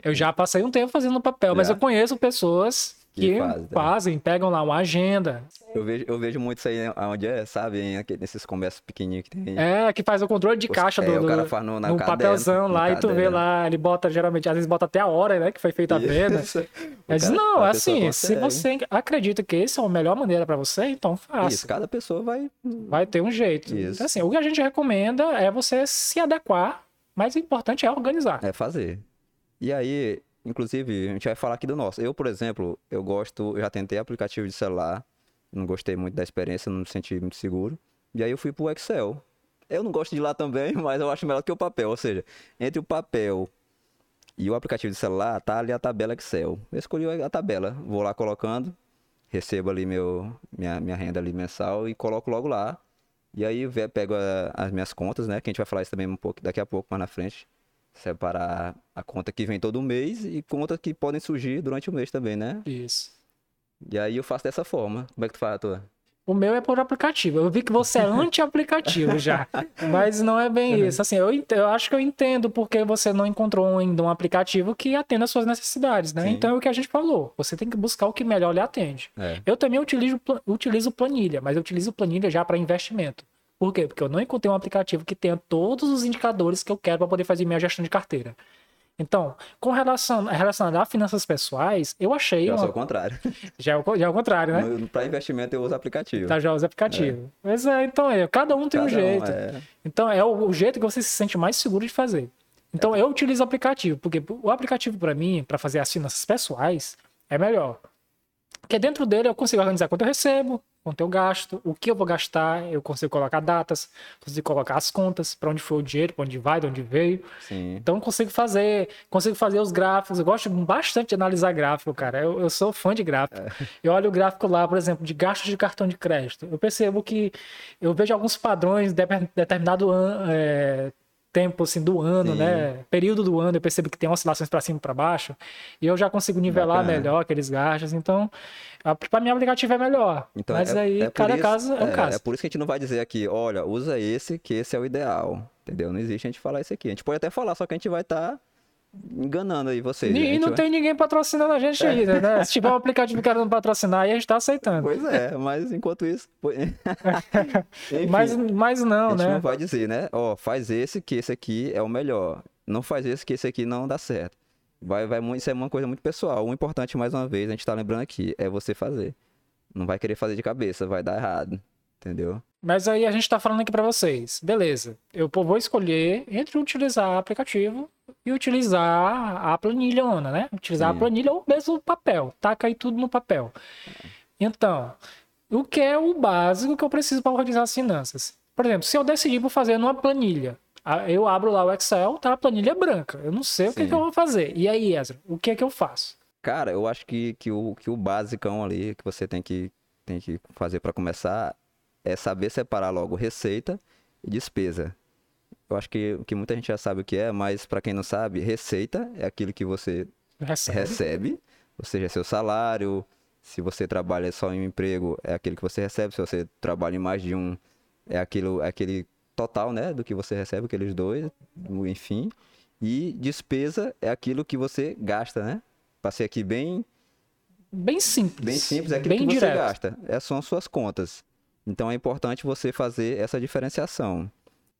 Eu já passei um tempo fazendo papel, mas Já? eu conheço pessoas que, fazem, fazem, né? pegam lá uma agenda, Eu vejo, eu vejo muito isso aí onde é, sabe? Em nesses comércios pequenininhos que tem. é, que faz o controle de Os- caixa é, do, o do- cara faz no, na no caderno, papelzão lá e tu vê lá, ele bota geralmente, às vezes bota até a hora, né, que foi feita a venda. O disse, cara- não, assim, se consegue. você acredita que esse é a melhor maneira pra você, então faça. Isso, cada pessoa vai. Vai ter um jeito. Isso. Assim, o que a gente recomenda é você se adequar, mas o importante é organizar. É fazer. E aí, inclusive, a gente vai falar aqui do nosso. Eu, por exemplo, eu gosto, eu já tentei aplicativo de celular, não gostei muito da experiência, não me senti muito seguro. E aí eu fui pro Excel. Eu não gosto de lá também, mas eu acho melhor que o papel. Ou seja, entre o papel e o aplicativo de celular, tá ali a tabela Excel. Eu escolhi a tabela, vou lá colocando, recebo ali meu, minha, minha renda ali mensal e coloco logo lá. E aí ve- pego a- as minhas contas, né? Que a gente vai falar isso também um pouco daqui a pouco, mais na frente. Separar a conta que vem todo mês e contas que podem surgir durante o mês também, né? Isso. E aí eu faço dessa forma. Como é que tu faz a tua? O meu é por aplicativo. Eu vi que você é anti-aplicativo já. Mas não é bem isso. Assim, eu, eu acho que eu entendo porque você não encontrou ainda um aplicativo que atenda às suas necessidades, né? Sim. Então é o que a gente falou. Você tem que buscar o que melhor lhe atende. É. Eu também utilizo, utilizo planilha, mas eu utilizo planilha já para investimento. Por quê? Porque eu não encontrei um aplicativo que tenha todos os indicadores que eu quero para poder fazer minha gestão de carteira. Então, com relação, relacionado a finanças pessoais, eu achei. Eu uma- sou o contrário. Já, é o, já é o contrário, né? Pra investimento eu uso aplicativo. Tá, já usa aplicativo. Mas é, então é, cada um tem um Cada um, jeito. é. Então é o, o jeito que você se sente mais seguro de fazer. Então eu utilizo aplicativo, porque o aplicativo para mim, para fazer as finanças pessoais, é melhor. Porque dentro dele eu consigo organizar quanto eu recebo, quanto eu gasto, o que eu vou gastar, eu consigo colocar datas, consigo colocar as contas, para onde foi o dinheiro, para onde vai, de onde veio. Sim. Então consigo fazer, consigo fazer os gráficos. Eu gosto bastante de analisar gráfico, cara. Eu, eu sou fã de gráfico. É. Eu olho o gráfico lá, por exemplo, de gastos de cartão de crédito. Eu percebo que eu vejo alguns padrões de determinado ano, é, tempo assim do ano, Sim. né? Período do ano, eu percebo que tem oscilações para cima e para baixo, e eu já consigo nivelar Bacana. melhor aqueles gastos. Então, para mim, o aplicativo é melhor. Então, Mas é, aí, é cada isso, caso é um é, caso. É por isso que a gente não vai dizer aqui, olha, usa esse, que esse é o ideal. Entendeu? Não existe a gente falar isso aqui. A gente pode até falar, só que a gente vai estar. Tá enganando aí vocês. E, não vai... tem ninguém patrocinando a gente é. ainda, né? Se tiver um aplicativo querendo patrocinar, aí a gente tá aceitando. Pois é, mas enquanto isso. Enfim, mas, mas não, a gente né? não vai dizer, né? Ó, faz esse que esse aqui é o melhor. Não faz esse que esse aqui não dá certo. Vai, vai, isso é uma coisa muito pessoal. O importante, mais uma vez, a gente tá lembrando aqui, é você fazer. Não vai querer fazer de cabeça, vai dar errado. Entendeu? Mas aí a gente tá falando aqui para vocês. Beleza. Eu vou escolher entre utilizar aplicativo e utilizar a planilha, Ona, né? Utilizar Sim. a planilha ou mesmo o papel. Taca aí tudo no papel. Então, o que é o básico que eu preciso para organizar as finanças? Por exemplo, se eu decidir por fazer numa planilha, eu abro lá o Excel, tá a planilha branca. Eu não sei Sim. o que, que, eu vou fazer. E aí, Ezra, o que é que eu faço? Cara, eu acho que, que, o, que o basicão ali que você tem que, tem que fazer para começar é saber separar logo receita e despesa. Eu acho que, que muita gente já sabe o que é, mas para quem não sabe, receita é aquilo que você recebe. recebe, ou seja, é seu salário. Se você trabalha só em um emprego, é aquilo que você recebe. Se você trabalha em mais de um, é aquilo, é aquele total, né, do que você recebe, aqueles dois, enfim. E despesa é aquilo que você gasta, né? Passei aqui bem bem simples. Bem simples, é aquilo bem que você direto. gasta. Essas são suas contas. Então é importante você fazer essa diferenciação.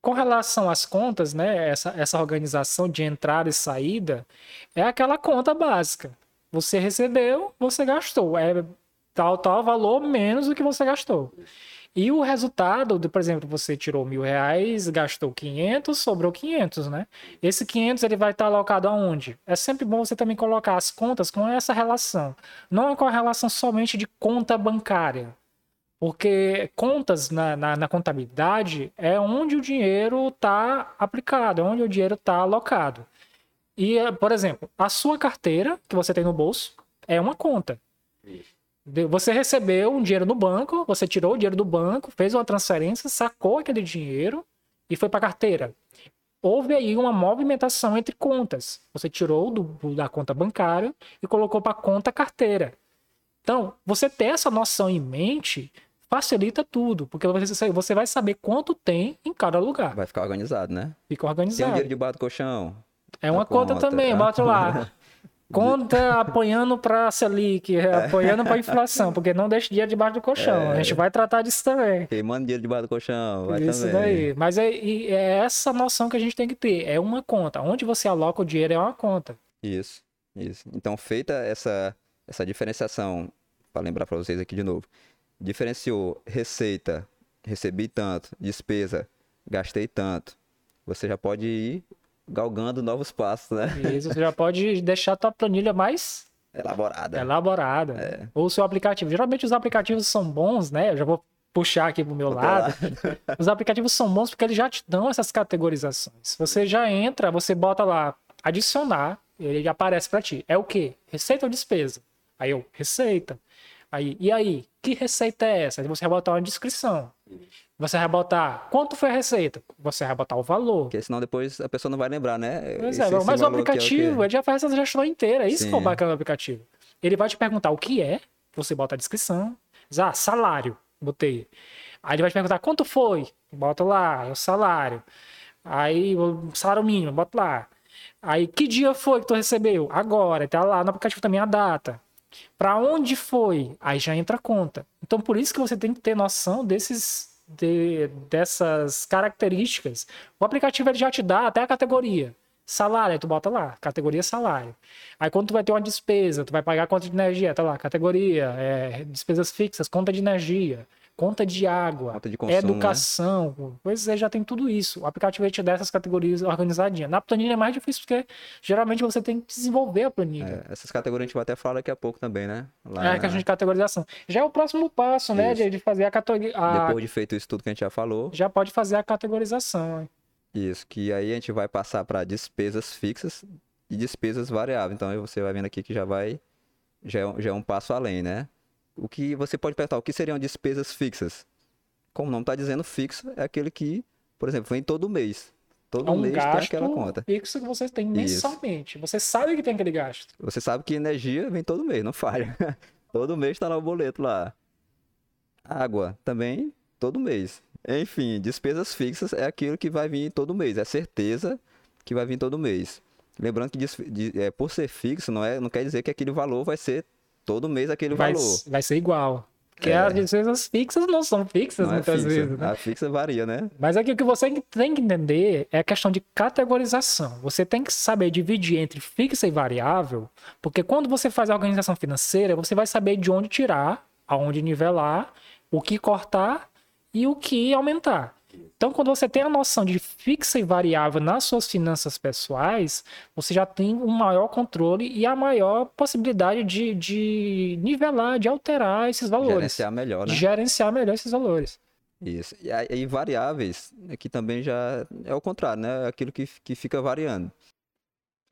Com relação às contas, né, essa, essa organização de entrada e saída é aquela conta básica. Você recebeu, você gastou. É tal, tal valor menos do que você gastou. E o resultado, de, por exemplo, você tirou mil reais, gastou 500, sobrou 500, né? Esse 500 ele vai estar alocado aonde? É sempre bom você também colocar as contas com essa relação. Não é com a relação somente de conta bancária. Porque contas na, na, na contabilidade é onde o dinheiro está aplicado, é onde o dinheiro está alocado. E, por exemplo, a sua carteira que você tem no bolso é uma conta. Você recebeu um dinheiro no banco, você tirou o dinheiro do banco, fez uma transferência, sacou aquele dinheiro e foi para a carteira. Houve aí uma movimentação entre contas. Você tirou do, da conta bancária e colocou para a conta carteira. Então, você ter essa noção em mente facilita tudo, porque você vai saber quanto tem em cada lugar. Vai ficar organizado, né? Fica organizado. Tem um dinheiro debaixo do colchão. É uma conta, conta, também, bota lá. Conta apoiando para Selic, é. apoiando para inflação, porque não deixa dinheiro debaixo do colchão. É. A gente vai tratar disso também. Queimando dinheiro debaixo do colchão, vai Isso também. daí. Mas é, é essa noção que a gente tem que ter. É uma conta. Onde você aloca o dinheiro é uma conta. Isso, isso. Então, feita essa, essa diferenciação, para lembrar para vocês aqui de novo, diferenciou receita, recebi tanto, despesa, gastei tanto. Você já pode ir galgando novos passos, né? Isso, você já pode deixar a tua planilha mais elaborada. Elaborada. É. Ou o seu aplicativo. Geralmente os aplicativos são bons, né? Eu já vou puxar aqui pro meu lado. Os aplicativos são bons porque eles já te dão essas categorizações. Você já entra, você bota lá adicionar, ele aparece para ti. É o quê? Receita ou despesa? Aí eu, receita. Aí, e aí, que receita é essa? Você vai botar uma descrição. Você vai botar quanto foi a receita? Você vai botar o valor. Porque senão depois a pessoa não vai lembrar, né? Pois é, mas o aplicativo, é o ele já faz essa gestão inteira. É isso Sim. que é o bacana do aplicativo. Ele vai te perguntar o que é, você bota a descrição. Diz, ah, salário, botei. Aí ele vai te perguntar quanto foi, bota lá, o salário. Aí, o salário mínimo, bota lá. Aí, que dia foi que tu recebeu? Agora, tá lá no aplicativo também a data. Para onde foi? Aí já entra a conta. Então por isso que você tem que ter noção desses de, dessas características. O aplicativo ele já te dá até a categoria. Salário, aí tu bota lá, categoria salário. Aí quando tu vai ter uma despesa, tu vai pagar conta de energia, tá lá, categoria, é, despesas fixas, conta de energia. Conta de água, Conta de consumo, né? educação, pois é, já tem tudo isso. O aplicativo ele te dá essas categorias organizadinhas. Na planilha é mais difícil porque geralmente você tem que desenvolver a planilha. É, essas categorias a gente vai até falar daqui a pouco também, né? Lá É, a na- questão de categorização. Já é o próximo passo, né? Isso. De, fazer a categoria. Depois de feito isso tudo que a gente já falou, Já pode fazer a categorização. hein? isso, que aí a gente vai passar para despesas fixas e despesas variáveis. Então aí você vai vendo aqui que já vai, já é, já é um passo além, né? O que você pode perguntar, o que seriam despesas fixas? Como o nome está dizendo, fixo é aquele que, por exemplo, vem todo mês. Todo É um mês tem aquela conta. fixo que você tem Isso. mensalmente. Você sabe que tem aquele gasto. Você sabe que energia vem todo mês, não falha. todo mês está lá o boleto lá. Água também, todo mês. Enfim, despesas fixas é aquilo que vai vir todo mês. É certeza que vai vir todo mês. Lembrando que é, por ser fixo, não, é, não quer dizer que aquele valor vai ser todo mês aquele Vai, valor. vai ser igual. Porque É. as despesas fixas não são fixas Não é muitas fixa. vezes, né? A fixa varia, né? Mas aqui o que você tem que entender é a questão de categorização. Você tem que saber dividir entre fixa e variável, porque quando você faz a organização financeira, você vai saber de onde tirar, aonde nivelar, o que cortar e o que aumentar. Então, quando você tem a noção de fixa e variável nas suas finanças pessoais, você já tem um maior controle e a maior possibilidade de, de nivelar, de alterar esses valores. Gerenciar melhor, né? Gerenciar melhor esses valores. Isso. E aí, variáveis, aqui também já é o contrário, né? É Aquilo que, que fica variando.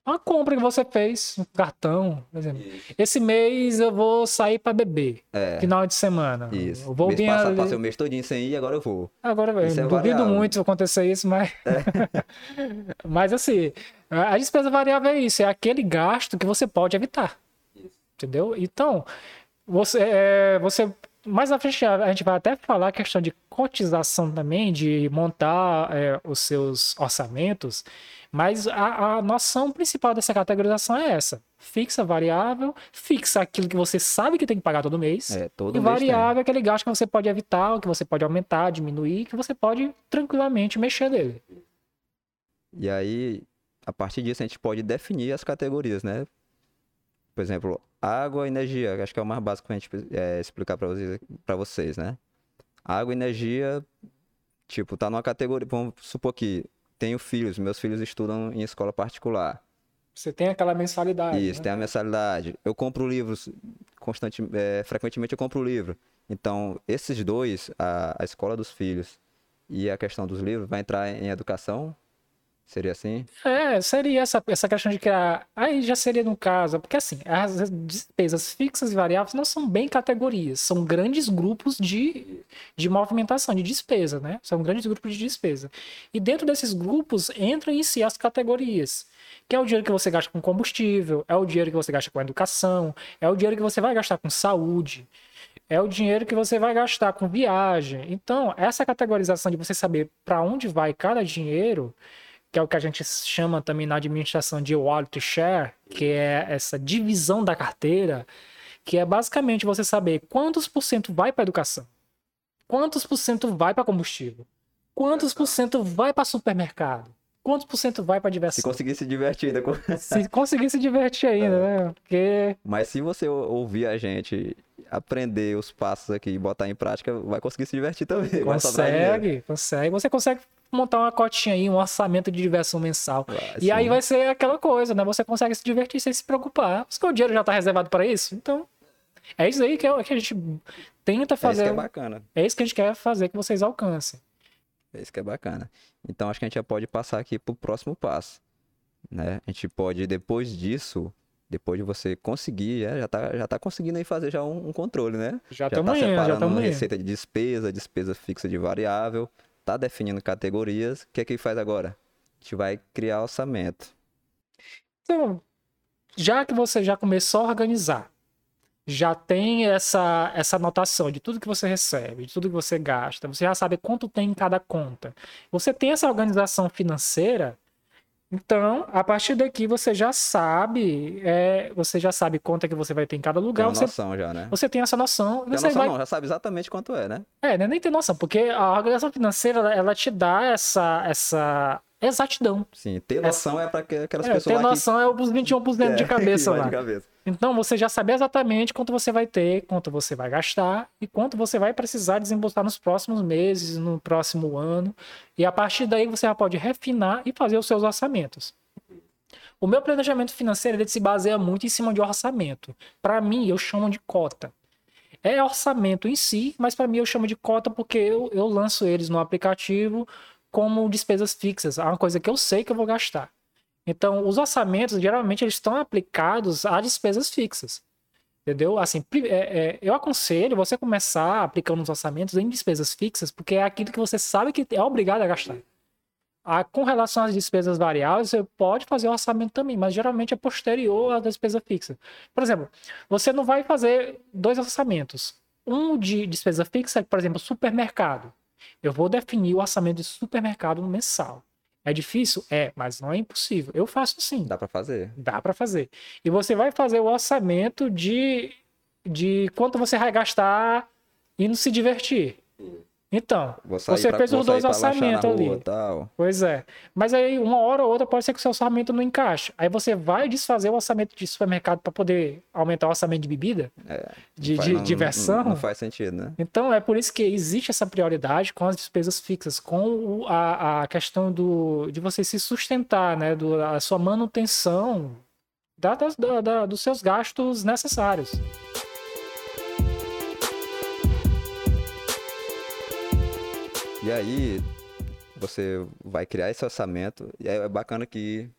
Uma compra que você fez, um cartão, por exemplo. Esse mês eu vou sair para beber, É. final de semana. Isso. Eu vou mês ganhar passado, ali- passei o mês todinho sem ir, agora eu vou. Agora, eu Isso é duvido variável. muito acontecer isso, mas. É. mas assim, a despesa variável é isso, é aquele gasto que você pode evitar. Entendeu? Então, você, é, você. Mais à frente a gente vai até falar a questão de cotização também, de montar é, os seus orçamentos, mas a, a noção principal dessa categorização é essa: fixa, variável, fixa aquilo que você sabe que tem que pagar todo mês. É, todo E mês tem. variável é aquele gasto que você pode evitar, o que você pode aumentar, diminuir, que você pode tranquilamente mexer nele. E aí, a partir disso, a gente pode definir as categorias, né? Por exemplo, água e energia, acho que é o mais básico pra gente é, explicar para vocês, pra vocês, né? Água e energia, tipo, tá numa categoria. Vamos supor que tenho filhos, meus filhos estudam em escola particular. Você tem aquela mensalidade. Isso, né? tem a mensalidade. Eu compro livros constante, é, frequentemente eu compro livro. Então, esses dois, a, a escola dos filhos e a questão dos livros, vai entrar em educação? Seria assim? É, seria essa, essa questão de criar. Aí já seria no caso, porque assim, as despesas fixas e variáveis não são bem categorias, são grandes grupos de, de movimentação, de despesa, né? São grandes grupos de despesa. E dentro desses grupos entram em si as categorias, que é o dinheiro que você gasta com combustível, é o dinheiro que você gasta com educação, é o dinheiro que você vai gastar com saúde. É o dinheiro que você vai gastar com viagem. Então, essa categorização de você saber para onde vai cada dinheiro, que é o que a gente chama também na administração de wallet share, que é essa divisão da carteira, que é basicamente você saber quantos por cento vai para educação, quantos por cento vai para combustível, quantos por cento vai para supermercado, quantos por cento vai para Se diversão. conseguir se divertir ainda. Se conseguir se divertir ainda, né? Porque Mas se você ou- ouvir a gente, aprender os passos aqui e botar em prática, vai conseguir se divertir também. consegue, consegue. Você consegue montar uma cotinha aí, um orçamento de diversão mensal. E aí sim. vai ser aquela coisa, né? Você consegue se divertir sem se preocupar. Porque o dinheiro já tá reservado para isso. Então, é isso aí que, é- que a gente tenta É isso fazer. que é bacana. É isso que a gente quer fazer que vocês alcancem. É isso que é bacana. Então acho que a gente já pode passar aqui pro próximo passo. Né? A gente pode, depois disso, depois de você conseguir, já, tá, já tá conseguindo aí fazer já um, um controle, né? Já já estamos tá indo, já separando estamos indo. receita de despesa, despesa fixa de variável, tá definindo categorias. O que é que faz agora? A gente vai criar orçamento. Então, já que você já começou a organizar, já tem essa, essa anotação de tudo que você recebe, de tudo que você gasta, você já sabe quanto tem em cada conta. Você tem essa organização financeira, então, a partir daqui você já sabe, é, você já sabe quanto é que você vai ter em cada Tem lugar, uma você, noção já, né? você tem essa noção, Tem você noção vai não, já sabe exatamente quanto é, né? É, né, nem tem noção, porque a organização financeira ela- te dá essa, essa exatidão. Sim, ter noção é para aquelas É, pessoas ter noção é os 21% que... de cabeça que vai lá. de cabeça. Então você já sabe exatamente quanto você vai ter, quanto você vai gastar e quanto você vai precisar desembolsar nos próximos meses, no próximo ano. E a partir daí você já pode refinar e fazer os seus orçamentos. O meu planejamento financeiro ele se baseia muito em cima de orçamento. Para mim, eu chamo de cota. É orçamento em si, mas para mim eu chamo de cota porque eu, eu lanço eles no aplicativo como despesas fixas. É uma coisa que eu sei que eu vou gastar. Então, os orçamentos, geralmente, eles estão aplicados a despesas fixas. Entendeu? Assim, é, é, eu aconselho você começar aplicando os orçamentos em despesas fixas, porque é aquilo que você sabe que é obrigado a gastar. Ah, com relação às despesas variáveis, você pode fazer o orçamento também, mas geralmente é posterior à despesa fixa. Por exemplo, você não vai fazer dois orçamentos. Um de despesa fixa, por exemplo, supermercado. Eu vou definir o orçamento de supermercado mensal. É difícil? É, mas não é impossível. Eu faço sim. Dá para fazer. Dá para fazer. E você vai fazer o orçamento de, de quanto você vai gastar indo se divertir. Então, você pra, fez os dois orçamentos ali. Tal. Pois é. Mas aí, uma hora ou outra, pode ser que o seu orçamento não encaixe. Aí você vai desfazer o orçamento de supermercado para poder aumentar o orçamento de bebida? É, de, de não, diversão? Não, não, faz sentido, né? Então, é por isso que existe essa prioridade com as despesas fixas, com a, a questão do, de você se sustentar, né? Do, a sua manutenção da, da, da, dos seus gastos necessários. E aí você vai criar esse orçamento e é bacana que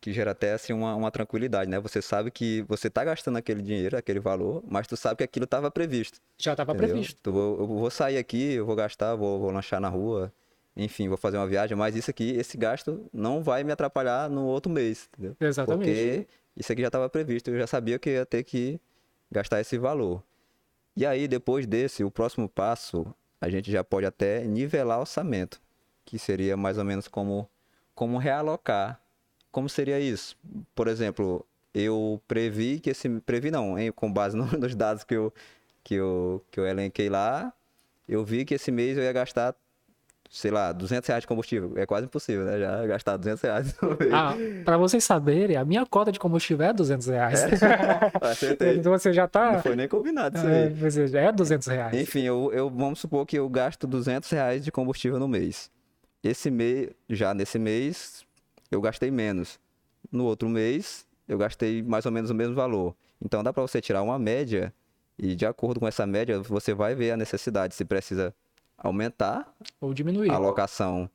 que gera até assim uma, uma tranquilidade, né? Você sabe que você está gastando aquele dinheiro, aquele valor, mas tu sabe que aquilo estava previsto. Já estava previsto. Tu, eu vou sair aqui, eu vou gastar, vou, vou lanchar na rua, enfim, vou fazer uma viagem, mas isso aqui, esse gasto não vai me atrapalhar no outro mês, entendeu? Exatamente. Porque isso aqui já estava previsto, eu já sabia que ia ter que gastar esse valor. E aí, depois desse, o próximo passo a gente já pode até nivelar orçamento, que seria mais ou menos como, como realocar. Como seria isso? Por exemplo, eu previ que esse. Previ não, hein, com base nos dados que eu, que, eu, que eu elenquei lá, eu vi que esse mês eu ia gastar sei lá, 200 reais de combustível. É quase impossível, né? Já gastar 200 reais. Ah, pra vocês saberem, a minha cota de combustível é 200 reais. É? Acertei. então você já tá... Não foi nem combinado isso é, aí. É 200 reais. Enfim, eu, eu, vamos supor que eu gasto 200 reais de combustível no mês. Esse mês, já nesse mês, eu gastei menos. No outro mês, eu gastei mais ou menos o mesmo valor. Então dá para você tirar uma média e de acordo com essa média, você vai ver a necessidade, se precisa aumentar ou diminuir a alocação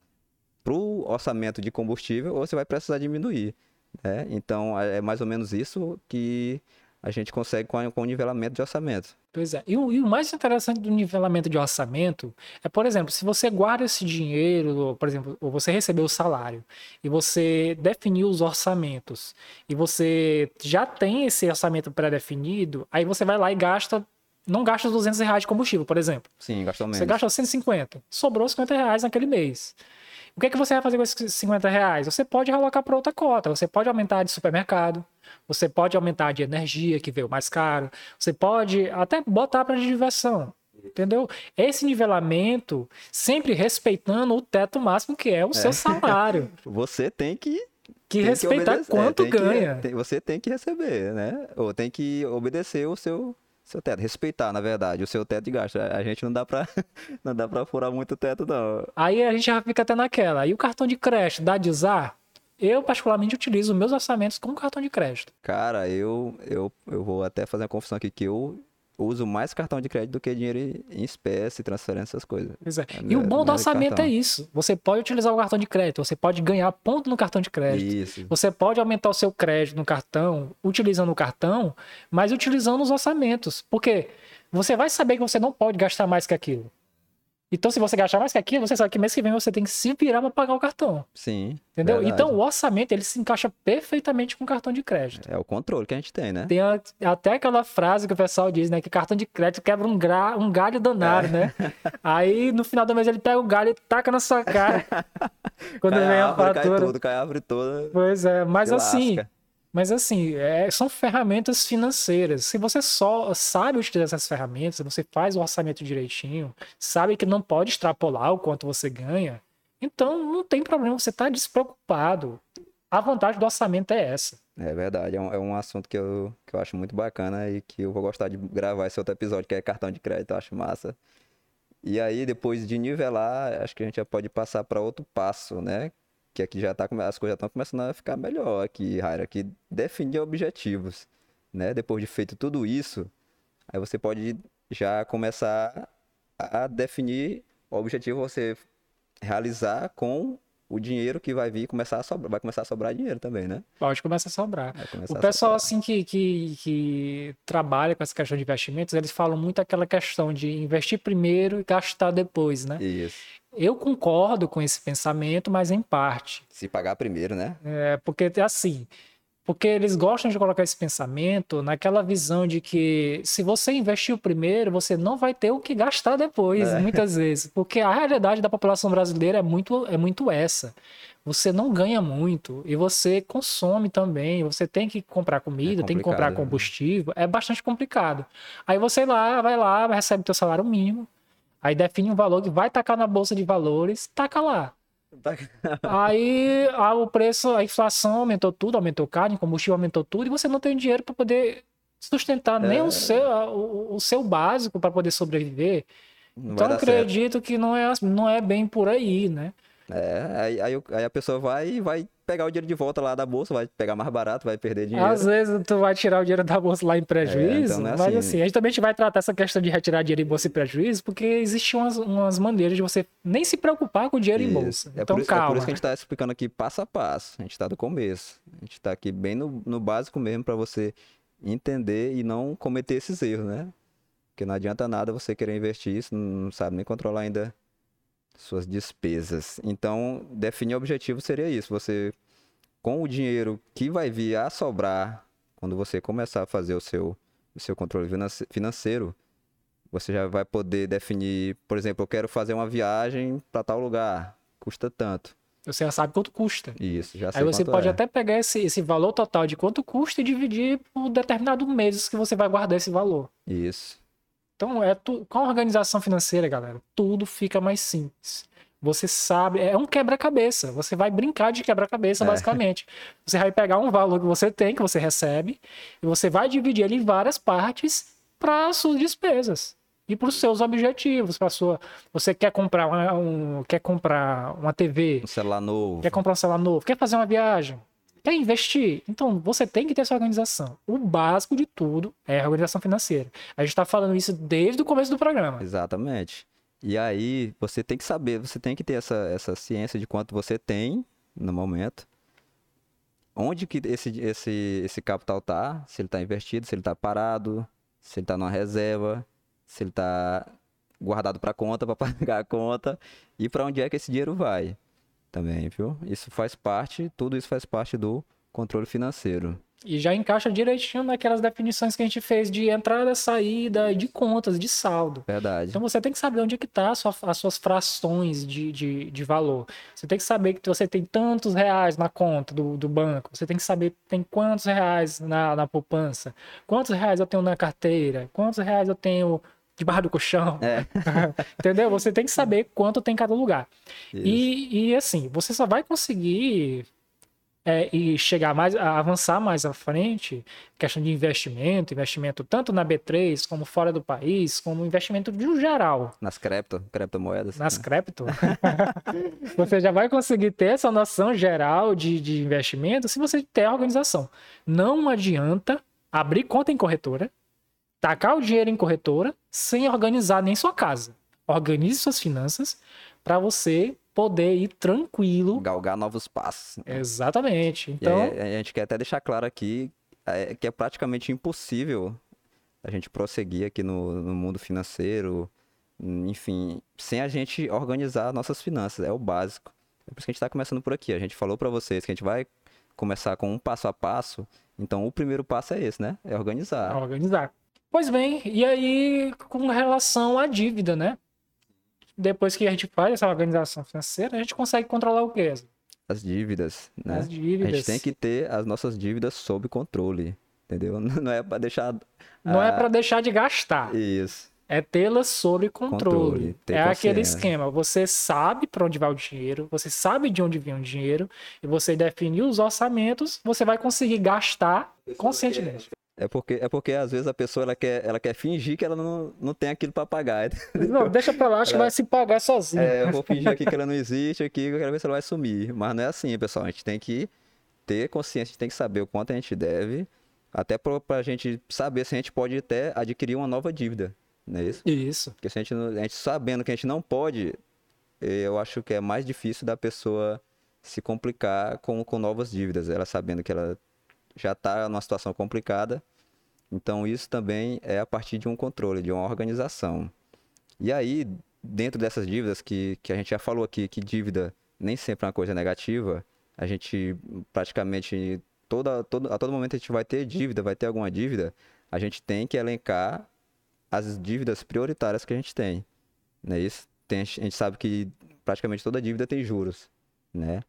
para o orçamento de combustível ou você vai precisar diminuir. Né? Então é, é mais ou menos isso que a gente consegue com, com o nivelamento de orçamento. Pois é. E o, e o, mais interessante do nivelamento de orçamento é, por exemplo, se você guarda esse dinheiro, por exemplo, ou você recebeu o salário e você definiu os orçamentos e você já tem esse orçamento pré-definido, aí você vai lá e gasta não gasta os 200 reais de combustível, por exemplo. Sim, gastou menos. Você gastou 150. Sobrou 50 reais naquele mês. O que, é que você vai fazer com esses 50 reais? Você pode realocar para outra cota. Você pode aumentar de supermercado. Você pode aumentar de energia, que veio mais caro. Você pode até botar para diversão. Entendeu? Esse nivelamento, sempre respeitando o teto máximo que é o é. seu salário. Você tem que que tem respeitar que quanto é, ganha. Que, tem, você tem que receber, né? Ou tem que obedecer o seu seu teto, respeitar, na verdade, o seu teto de gasto. A gente não dá pra, não dá pra furar muito o teto, não. Aí a gente já fica até naquela. E o cartão de crédito dá de usar? Eu, particularmente, utilizo meus orçamentos com cartão de crédito. Cara, eu, eu, eu vou até fazer uma confissão aqui que eu uso mais cartão de crédito do que dinheiro em espécie, transferência, essas coisas. Pois é. é e o bom do orçamento é isso. Você pode utilizar o cartão de crédito, você pode ganhar ponto no cartão de crédito. Isso. Você pode aumentar o seu crédito no cartão, utilizando o cartão, mas utilizando os orçamentos. Porque você vai saber que você não pode gastar mais que aquilo. Então, se você gastar mais que aquilo, você sabe que mês que vem você tem que se virar para pagar o cartão. Sim. Entendeu? Verdade. Então, o orçamento ele se encaixa perfeitamente com o cartão de crédito. É o controle que a gente tem, né? Tem a, até aquela frase que o pessoal diz, né? Que cartão de crédito quebra um, gra, um galho danado, é. né? Aí, no final do mês, ele pega o galho e taca na sua cara. quando cai vem a, a fatura. Cai tudo, cai a árvore toda. Pois é, mas assim. Lasca. Mas assim, é, são ferramentas financeiras. Se você só sabe utilizar essas ferramentas, você faz o orçamento direitinho, sabe que não pode extrapolar o quanto você ganha, então não tem problema, você está despreocupado. A vantagem do orçamento é essa. É verdade, é um, é um assunto que eu, que eu acho muito bacana e que eu vou gostar de gravar esse outro episódio, que é cartão de crédito, eu acho massa. E aí, depois de nivelar, acho que a gente já pode passar para outro passo, né? Que aqui já tá, as coisas estão começando a ficar melhor aqui, Raira, que definir objetivos, né? Depois de feito tudo isso, aí você pode já começar a definir o objetivo você realizar com o dinheiro que vai vir começar a sobrar, vai começar a sobrar dinheiro também, né? Pode começar a sobrar. O pessoal assim que, que, que, trabalha com essa questão de investimentos, eles falam muito aquela questão de investir primeiro e gastar depois, né? Isso. Eu concordo com esse pensamento, mas em parte. Se pagar primeiro, né? É, porque assim, porque eles gostam de colocar esse pensamento naquela visão de que se você investir o primeiro, você não vai ter o que gastar depois, é. muitas vezes. Porque a realidade da população brasileira é muito, é muito essa. Você não ganha muito e você consome também. Você tem que comprar comida, é tem que comprar né? combustível. Né? É bastante complicado. Aí você lá, vai lá, recebe teu salário mínimo, aí define um valor que vai tacar na bolsa de valores, taca lá. Aí a, o preço, a inflação aumentou tudo, aumentou carne, combustível aumentou tudo, e você não tem dinheiro para poder sustentar é... nem o seu, o, o seu básico para poder sobreviver. Não então acredito certo. que não é, não é bem por aí, né? É, aí, aí, aí, a pessoa vai e vai pegar o dinheiro de volta lá da bolsa, vai pegar mais barato, vai perder dinheiro. Às vezes tu vai tirar o dinheiro da bolsa lá em prejuízo, é, então é mas assim. assim, a gente também vai tratar essa questão de retirar dinheiro em bolsa em prejuízo, porque existem umas, umas maneiras de você nem se preocupar com o dinheiro isso. em bolsa. É então por, calma. É por isso que a gente está explicando aqui passo a passo, a gente está do começo, a gente está aqui bem no, no básico mesmo para você entender e não cometer esses erros, né? Porque não adianta nada você querer investir isso, não sabe nem controlar ainda suas despesas. Então, definir objetivo seria isso. Você, com o dinheiro que vai vir a sobrar, quando você começar a fazer o seu, o seu controle financeiro, você já vai poder definir, por exemplo, eu quero fazer uma viagem para tal lugar, custa tanto. Você já sabe quanto custa. Isso, já sei Aí você pode é. até pegar esse, esse valor total de quanto custa e dividir por determinado meses que você vai guardar esse valor. Isso. Então, é tu, com a organização financeira, galera, tudo fica mais simples. Você sabe, é um quebra-cabeça. Você vai brincar de quebra-cabeça, é. basicamente. Você vai pegar um valor que você tem, que você recebe, e você vai dividir ele em várias partes para suas despesas e para os seus objetivos, para sua. Você quer comprar uma, um, quer comprar uma TV, um celular novo, quer comprar um celular novo, quer fazer uma viagem, Quer investir? Então, você tem que ter essa organização. O básico de tudo é a organização financeira. A gente está falando isso desde o começo do programa. Exatamente. E aí, você tem que saber, você tem que ter essa, essa ciência de quanto você tem no momento. Onde que esse, esse, esse capital tá? Se ele está investido, se ele está parado, se ele está numa reserva, se ele está guardado para conta, para pagar a conta. E para onde é que esse dinheiro vai também, viu? Isso faz parte, tudo isso faz parte do controle financeiro. E já encaixa direitinho naquelas definições que a gente fez de entrada, saída, de contas, de saldo. Verdade. Então você tem que saber onde é que tá sua, as suas frações de, de, de, valor. Você tem que saber que você tem tantos reais na conta do, do banco. Você tem que saber que tem quantos reais na, na poupança. Quantos reais eu tenho na carteira. Quantos reais eu tenho debaixo do colchão. É. Entendeu? Você tem que saber quanto tem cada lugar. E, e assim, você só vai conseguir é, e chegar mais, avançar mais à frente, questão de investimento, investimento tanto na B3 como fora do país, como investimento de geral. Nas cripto, criptomoedas. Nas né? cripto. você já vai conseguir ter essa noção geral de, de investimento se você ter a organização. Não adianta abrir conta em corretora, tacar o dinheiro em corretora sem organizar nem sua casa. Organize suas finanças para você poder ir tranquilo. Galgar novos passos. Né? Exatamente. Então, a gente quer até deixar claro aqui é, que é praticamente impossível a gente prosseguir aqui no, no mundo financeiro, enfim, sem a gente organizar nossas finanças. É o básico. É por isso que a gente está começando por aqui. A gente falou para vocês que a gente vai começar com um passo a passo. Então, o primeiro passo é esse, né? É organizar. É organizar. Pois bem, e aí com relação à dívida, né? Depois que a gente faz essa organização financeira, a gente consegue controlar o quê? As dívidas, né? As dívidas. A gente tem que ter as nossas dívidas sob controle, entendeu? Não é para deixar Não é para deixar de gastar. Isso. é tê-las sob controle. Controle, é aquele esquema. Você sabe para onde vai o dinheiro, você sabe de onde vem o dinheiro, e você definiu os orçamentos, você vai conseguir gastar conscientemente. É porque, é porque às vezes a pessoa ela quer, ela quer fingir que ela não, não tem aquilo para pagar. Não, deixa pra lá, acho que vai se pagar sozinho. É, eu vou fingir aqui que ela não existe, aqui eu quero ver se ela vai sumir. Mas não é assim, pessoal. A gente tem que ter consciência, a gente tem que saber o quanto a gente deve, até pra, pra gente saber se a gente pode até adquirir uma nova dívida. Não é isso? Isso. Porque se a gente, a gente sabendo que a gente não pode, eh, eu acho que é mais difícil da pessoa se complicar com, com novas dívidas. Ela sabendo que ela já está numa situação complicada. Então, isso também é a partir de um controle, de uma organização. E aí, dentro dessas dívidas que, que a gente já falou aqui, que dívida nem sempre é uma coisa negativa, a gente praticamente, toda, todo, a todo momento a gente vai ter dívida, vai ter alguma dívida, a gente tem que elencar as dívidas prioritárias que a gente tem. Não é isso? Tem, a gente sabe que praticamente toda dívida tem juros, né?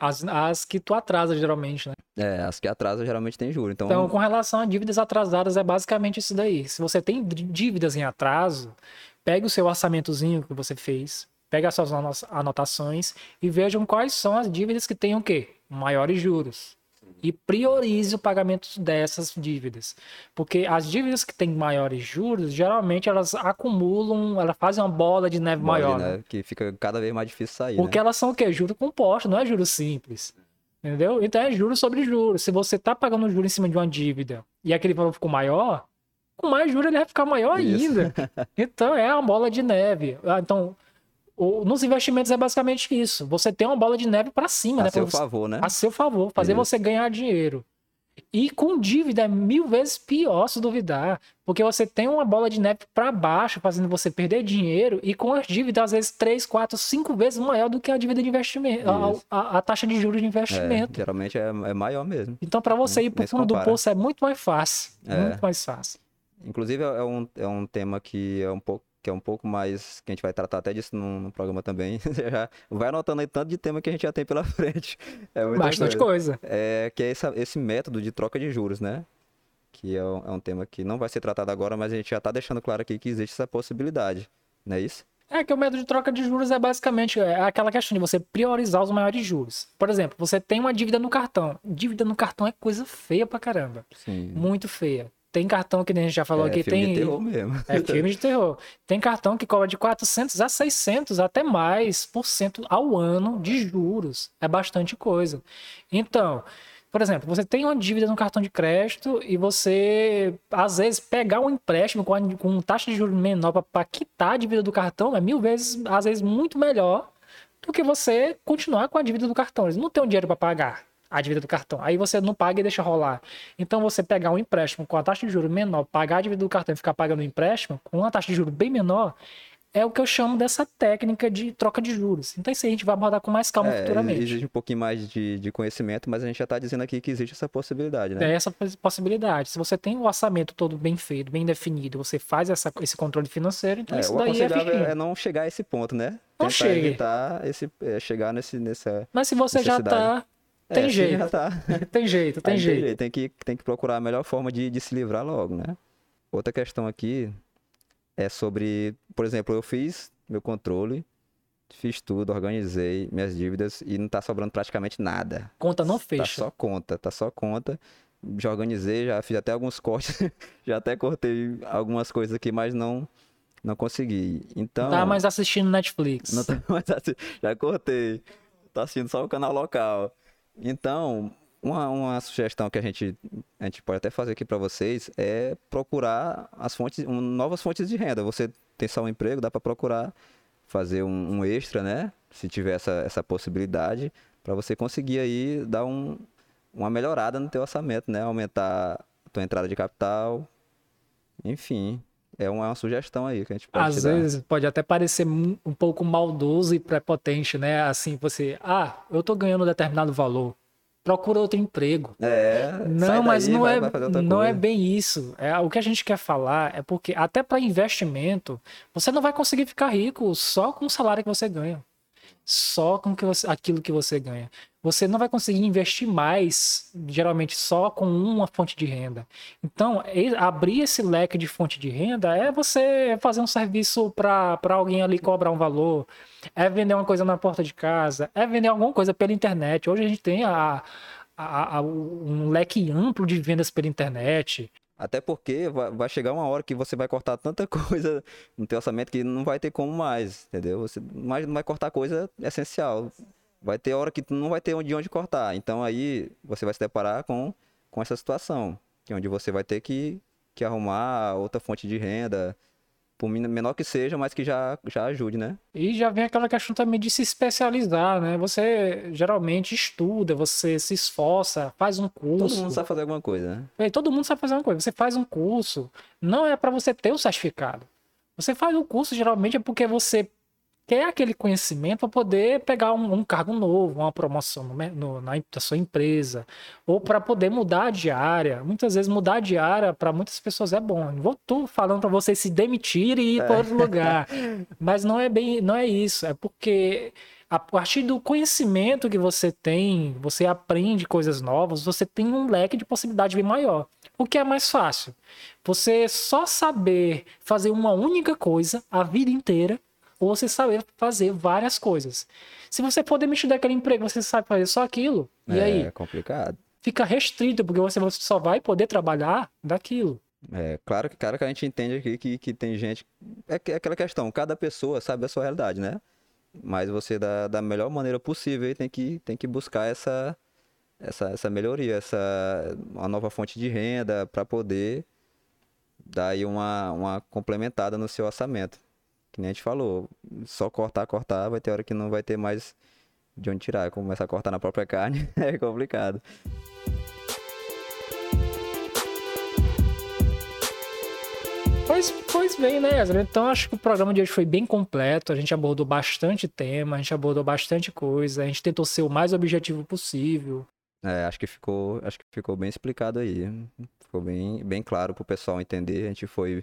As, as que tu atrasa, geralmente, né? É, as que atrasam geralmente tem juros. Então, Então, com relação a dívidas atrasadas, é basicamente isso daí. Se você tem dí- dívidas em atraso, pega o seu orçamentozinho que você fez, pega as suas ano- anotações e vejam quais são as dívidas que têm o quê? Maiores juros. E priorize o pagamento dessas dívidas. Porque as dívidas que têm maiores juros, geralmente elas acumulam, elas fazem uma bola de neve bola de maior. né? neve, que fica cada vez mais difícil sair, Porque né? elas são o quê? Juro composto, não é juro simples. Entendeu? Então é juros sobre juros. Se você tá pagando juro em cima de uma dívida e aquele valor ficou maior, com mais juros ele vai ficar maior Isso. ainda. Então é uma bola de neve. Ah, Então, o- nos investimentos é basicamente isso. Você tem uma bola de neve para cima, A né? seu Pra você- favor, né? a seu favor, fazer Isso. você ganhar dinheiro. E com dívida é mil vezes pior se duvidar, porque você tem uma bola de neve para baixo, fazendo você perder dinheiro, e com as dívidas, às vezes, 3, 4, 5 vezes maior do que a dívida de investimento, a, a- a taxa de juros de É, investimento. geralmente é, é maior mesmo. Então, para você ir pro se fundo do poço é muito mais fácil. É. Muito mais fácil. Inclusive, é um, é um tema que é um pouco que é um pouco mais que a gente vai tratar até disso no, programa também. Já vai anotando aí tanto de tema que a gente já tem pela frente. É Bastante coisa. coisa. É que é essa- esse método de troca de juros, né? Que é um, é um tema que não vai ser tratado agora, mas a gente já está deixando claro aqui que existe essa possibilidade, não é isso? É que o método de troca de juros é basicamente é aquela questão de você priorizar os maiores juros. Por exemplo, você tem uma dívida no cartão. Dívida no cartão é coisa feia pra caramba. Sim. Muito feia. Tem cartão que nem a gente já falou é aqui, filme tem de terror mesmo. É filme de terror. Tem cartão que cobra de 400 a 600, até mais, por cento ao ano de juros. É bastante coisa. Então, por exemplo, você tem uma dívida no cartão de crédito e você, às vezes, pegar um empréstimo com, a- com taxa de juros menor para quitar a dívida do cartão é mil vezes, às vezes, muito melhor do que você continuar com a dívida do cartão. Eles não têm o dinheiro para pagar a dívida do cartão. Aí você não paga e deixa rolar. Então você pegar um empréstimo com a taxa de juros menor, pagar a dívida do cartão e ficar pagando o empréstimo com uma taxa de juros bem menor, é o que eu chamo dessa técnica de troca de juros. Então isso aí a gente vai abordar com mais calma É, futuramente. exige um pouquinho mais de, de conhecimento, mas a gente já está dizendo aqui que existe essa possibilidade, né? É essa poss- possibilidade. Se você tem o orçamento todo bem feito, bem definido, você faz essa- esse controle financeiro, então É, isso daí é aconselhável é não chegar a esse ponto, né? Não Tentar chegue. evitar esse, é, chegar nesse, nessa... Mas se você já necessidade. Tá, tem É, jeito, tá. tem jeito, tem Aí jeito. Tem que, tem que procurar a melhor forma de, de se livrar logo, né? Outra questão aqui é sobre, por exemplo, eu fiz meu controle, fiz tudo, organizei minhas dívidas e não tá sobrando praticamente nada. Conta não Tá fecha. só conta, tá só conta. Já organizei, já fiz até alguns cortes, já até cortei algumas coisas aqui, mas não não consegui. Então, Tá mais assistindo Netflix. não tá mais assim, já cortei. Tá assistindo só o canal local. Então, uma, uma sugestão que a gente, a gente pode até fazer aqui para vocês é procurar as fontes, um, novas fontes de renda. Você tem só um emprego, dá para procurar fazer um, um extra, né? Se tiver essa, essa possibilidade, para você conseguir aí dar um, uma melhorada no teu orçamento, né? Aumentar a tua entrada de capital. Enfim, é uma, uma sugestão aí que a gente pode Às vezes pode até parecer um pouco maldoso e prepotente, né? Assim, você, ah, eu tô ganhando determinado valor, procura outro emprego. É, Não, mas daí, não vai- é, vai não é bem isso. É, o que a gente quer falar é porque até para investimento, você não vai conseguir ficar rico só com o salário que você ganha. Só com que você, aquilo que você ganha. Você não vai conseguir investir mais, geralmente, só com uma fonte de renda. Então, abrir esse leque de fonte de renda é você fazer um serviço para alguém ali cobrar um valor, é vender uma coisa na porta de casa, é vender alguma coisa pela internet. Hoje a gente tem a, a, a, um leque amplo de vendas pela internet. Até porque vai chegar uma hora que você vai cortar tanta coisa no teu orçamento que não vai ter como mais, entendeu? Você não vai cortar coisa essencial. Vai ter hora que não vai ter de onde cortar. Então aí você vai se deparar com, com essa situação, que é onde você vai ter que, que arrumar outra fonte de renda, por menor que seja, mas que já, já ajude, né? E já vem aquela questão também de se especializar, né? Você geralmente estuda, você se esforça, faz um curso. Todo mundo sabe fazer alguma coisa, né? É, todo mundo sabe fazer uma coisa. Você faz um curso, não é para você ter o certificado. Você faz o curso geralmente é porque você quer aquele conhecimento para poder pegar um, um, cargo novo, uma promoção no, no, na, na sua empresa, ou para poder mudar de área. Muitas vezes mudar de área para muitas pessoas é bom. Não vou tô falando para você se demitir e ir para outro lugar, mas não é bem, não é isso. É porque a partir do conhecimento que você tem, você aprende coisas novas, você tem um leque de possibilidade bem maior. O que é mais fácil? Você só saber fazer uma única coisa a vida inteira ou você saber fazer várias coisas. Se você for demitir daquele emprego, você sabe fazer só aquilo, e é, aí? É complicado. Fica restrito, porque você só vai poder trabalhar daquilo. É, claro que, cara, que a gente entende aqui que, que tem gente. É, é aquela questão, cada pessoa sabe a sua realidade, né? Mas você, da, da melhor maneira possível, tem que, tem que buscar essa, essa, essa melhoria, essa uma nova fonte de renda para poder dar aí uma, uma complementada no seu orçamento. Que nem a gente falou, só cortar, cortar, vai ter hora que não vai ter mais de onde tirar. Começar a cortar na própria carne é complicado. Pois, pois bem, né, Ezra? Então acho que o programa de hoje foi bem completo. A gente abordou bastante tema, a gente abordou bastante coisa, a gente tentou ser o mais objetivo possível. É, acho que ficou, acho que ficou bem explicado aí. Ficou bem, bem claro pro pessoal entender. A gente foi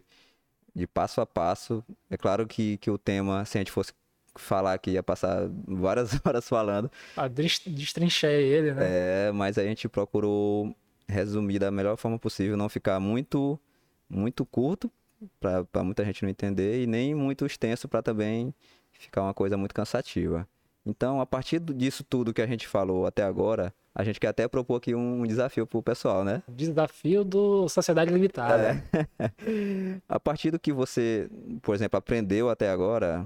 de passo a passo. É claro que, que o tema, se a gente fosse falar aqui, ia passar várias horas falando. Ah, destrinchar ele, né? É, mas a gente procurou resumir da melhor forma possível, não ficar muito, muito curto, para muita gente não entender, e nem muito extenso para também ficar uma coisa muito cansativa. Então, a partir disso tudo que a gente falou até agora, a gente quer até propor aqui um desafio pro pessoal, né? Desafio do Sociedade Limitada. É. a partir do que você, por exemplo, aprendeu até agora,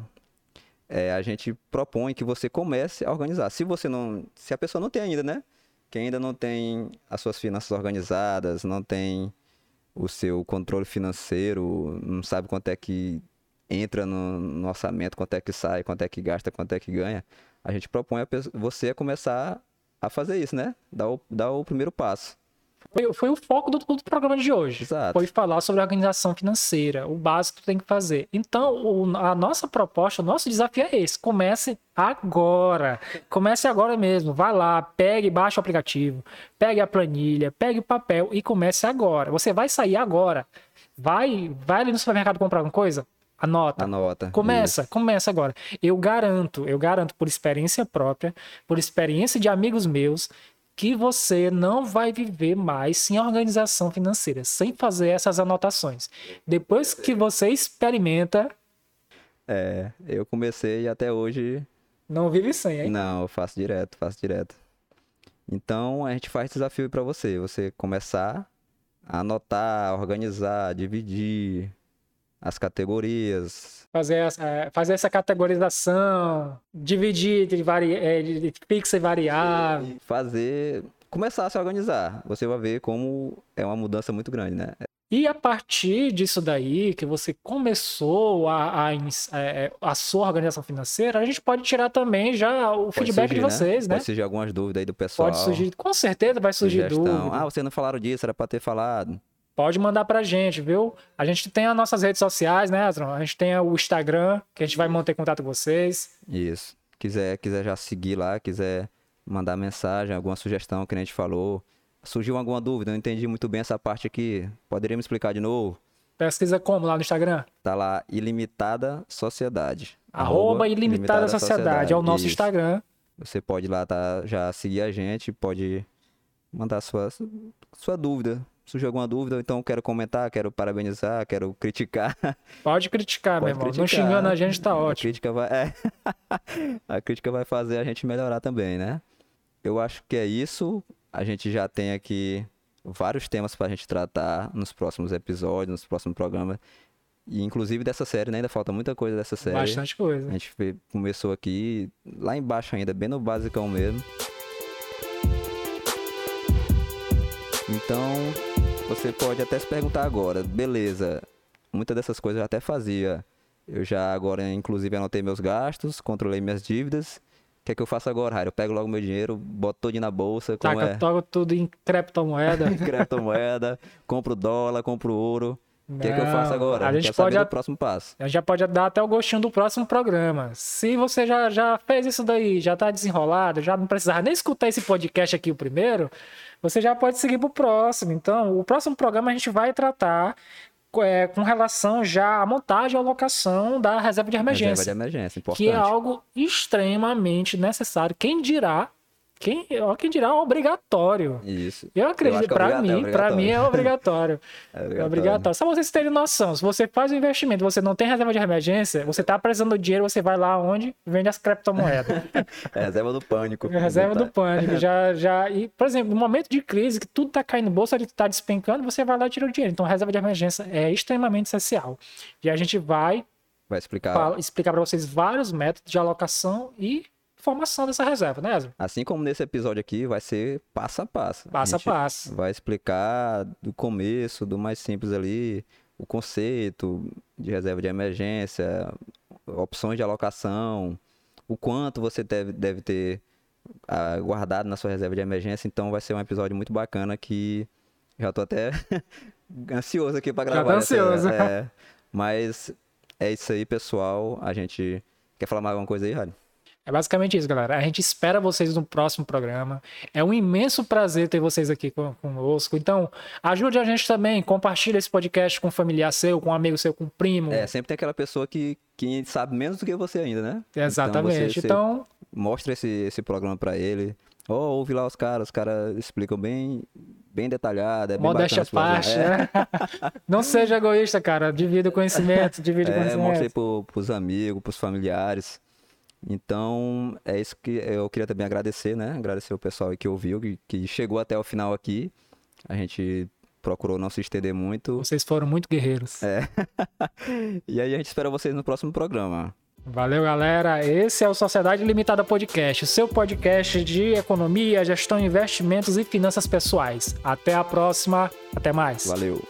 é, a gente propõe que você comece a organizar. Se você não, se a pessoa não tem ainda, né? Que ainda não tem as suas finanças organizadas, não tem o seu controle financeiro, não sabe quanto é que entra no, no orçamento, quanto é que sai, quanto é que gasta, quanto é que ganha, a gente propõe a você a começar a fazer isso, né? Dar o, dar o primeiro passo. Foi, foi o foco do, do, programa de hoje. Exato. Foi falar sobre organização financeira, o básico que tem que fazer. Então, o, a nossa proposta, o nosso desafio é esse. Comece agora. Comece agora mesmo. Vai lá, pegue, baixe o aplicativo, pegue a planilha, pegue o papel e comece agora. Você vai sair agora. Vai, vai ali no supermercado comprar alguma coisa? Anota. Anota. Começa, isso. começa agora. Eu garanto, eu garanto por experiência própria, por experiência de amigos meus, que você não vai viver mais sem organização financeira, sem fazer essas anotações. Depois que você experimenta. É, eu comecei até hoje. Não vive sem, hein? Não, eu faço direto, faço direto. Então a gente faz desafio para você. Você começar a anotar, organizar, dividir, as categorias. Fazer essa, fazer essa categorização, dividir de, vari, é, de fixa e variável. Fazer. Começar a se organizar. Você vai ver como é uma mudança muito grande, né? E a partir disso daí, que você começou a, a, é, a, sua organização financeira, a gente pode tirar também já o pode feedback surgir, de né? vocês, né? Pode surgir algumas dúvidas aí do pessoal. Pode surgir, com certeza vai surgir Sugestão. dúvida. Ah, vocês não falaram disso, era para ter falado pode mandar pra gente, viu? A gente tem as nossas redes sociais, né, Adron? A gente tem o Instagram, que a gente vai manter contato com vocês. Isso. Quiser, quiser já seguir lá, quiser mandar mensagem, alguma sugestão que a gente falou. Surgiu alguma dúvida, não entendi muito bem essa parte aqui. Poderia me explicar de novo? Pesquisa como lá no Instagram? Tá lá, Ilimitada Sociedade. Arroba Ilimitada Sociedade. É o nosso Isso. Instagram. Você pode lá tá, já seguir a gente, pode mandar sua, sua dúvida. Surgiu alguma dúvida, então quero comentar, quero parabenizar, quero criticar. Pode criticar, Pode meu irmão. Não criticar. xingando a gente, tá A ótimo. crítica vai, é. a crítica vai fazer a gente melhorar também, né? Eu acho que é isso. A gente já tem aqui vários temas pra gente tratar nos próximos episódios, nos próximos programas. E inclusive dessa série, né? Ainda falta muita coisa dessa série. Bastante coisa. A gente começou aqui lá embaixo ainda, bem no basicão mesmo. Então, você pode até se perguntar agora, beleza, muitas dessas coisas eu até fazia. Eu já agora, inclusive, anotei meus gastos, controlei minhas dívidas. O que é que eu faço agora, Raio? Eu pego logo meu dinheiro, boto todinho na bolsa, como Taca, é? toca tudo em criptomoeda. criptomoeda, compro dólar, compro ouro. O que é que eu faço agora? A gente Quero pode saber a- próximo passo. A gente já pode dar até o gostinho do próximo programa. Se você já, já fez isso daí, já tá desenrolado, já não precisava nem escutar esse podcast aqui o primeiro, você já pode seguir pro próximo. Então, o próximo programa a gente vai tratar é, com relação já à montagem e alocação da reserva de Reserva emergência. de emergência, importante. que é algo extremamente necessário. Quem dirá, quem, ó, quem dirá é obrigatório. Isso. Eu acredito, acho que é pra obrigatório, mim, é pra mim é obrigatório. É É obrigatório. Só vocês terem noção, se você faz um investimento, você não tem reserva de emergência, você tá precisando de dinheiro, você vai lá onde vende as criptomoedas. É reserva do pânico. É reserva do pânico. Já, já, e, por exemplo, no momento de crise, que tudo tá caindo no bolso, ele tá despencando, você vai lá e tira o dinheiro. Então, a reserva de emergência é extremamente essencial. E a gente vai Vai explicar. fala- explicar para vocês vários métodos de alocação e formação dessa reserva, né, Ezra? Assim como nesse episódio aqui, vai ser passo a passo. Passo a gente passo. Vai explicar do começo, do mais simples ali, o conceito de reserva de emergência, opções de alocação, o quanto você deve, deve ter ah, guardado na sua reserva de emergência. Então vai ser um episódio muito bacana que já tô até ansioso aqui para Já gravar. tá essa- ansioso. é. mas é isso aí, pessoal. A gente quer falar mais alguma coisa aí, Rádio? É basicamente isso, galera. A gente espera vocês no próximo programa. É um imenso prazer ter vocês aqui con- conosco. Então, ajude a gente também. Compartilhe esse podcast com um familiar seu, com um amigo seu, com um primo. É, sempre tem aquela pessoa que, que sabe menos do que você ainda, né? Exatamente. você- você Então, Mostra esse, esse programa pra ele. Ó, ouve lá os caras, os caras explicam bem, bem detalhado, é bem modéstia à bacana parte, né? Não seja egoísta, cara. Divida o conhecimento, divide o É, é mostra aí conhecimento. pro, pros amigos, pros familiares. Então, é isso que eu queria também agradecer, né? Agradecer o pessoal que ouviu, que, que chegou até o final aqui. A gente procurou não se estender muito. Vocês foram muito guerreiros. É. e aí a gente espera vocês no próximo programa. Valeu, galera. Esse é o Sociedade Limitada Podcast, o seu podcast de economia, gestão, investimentos e finanças pessoais. Até a próxima. Até mais. Valeu!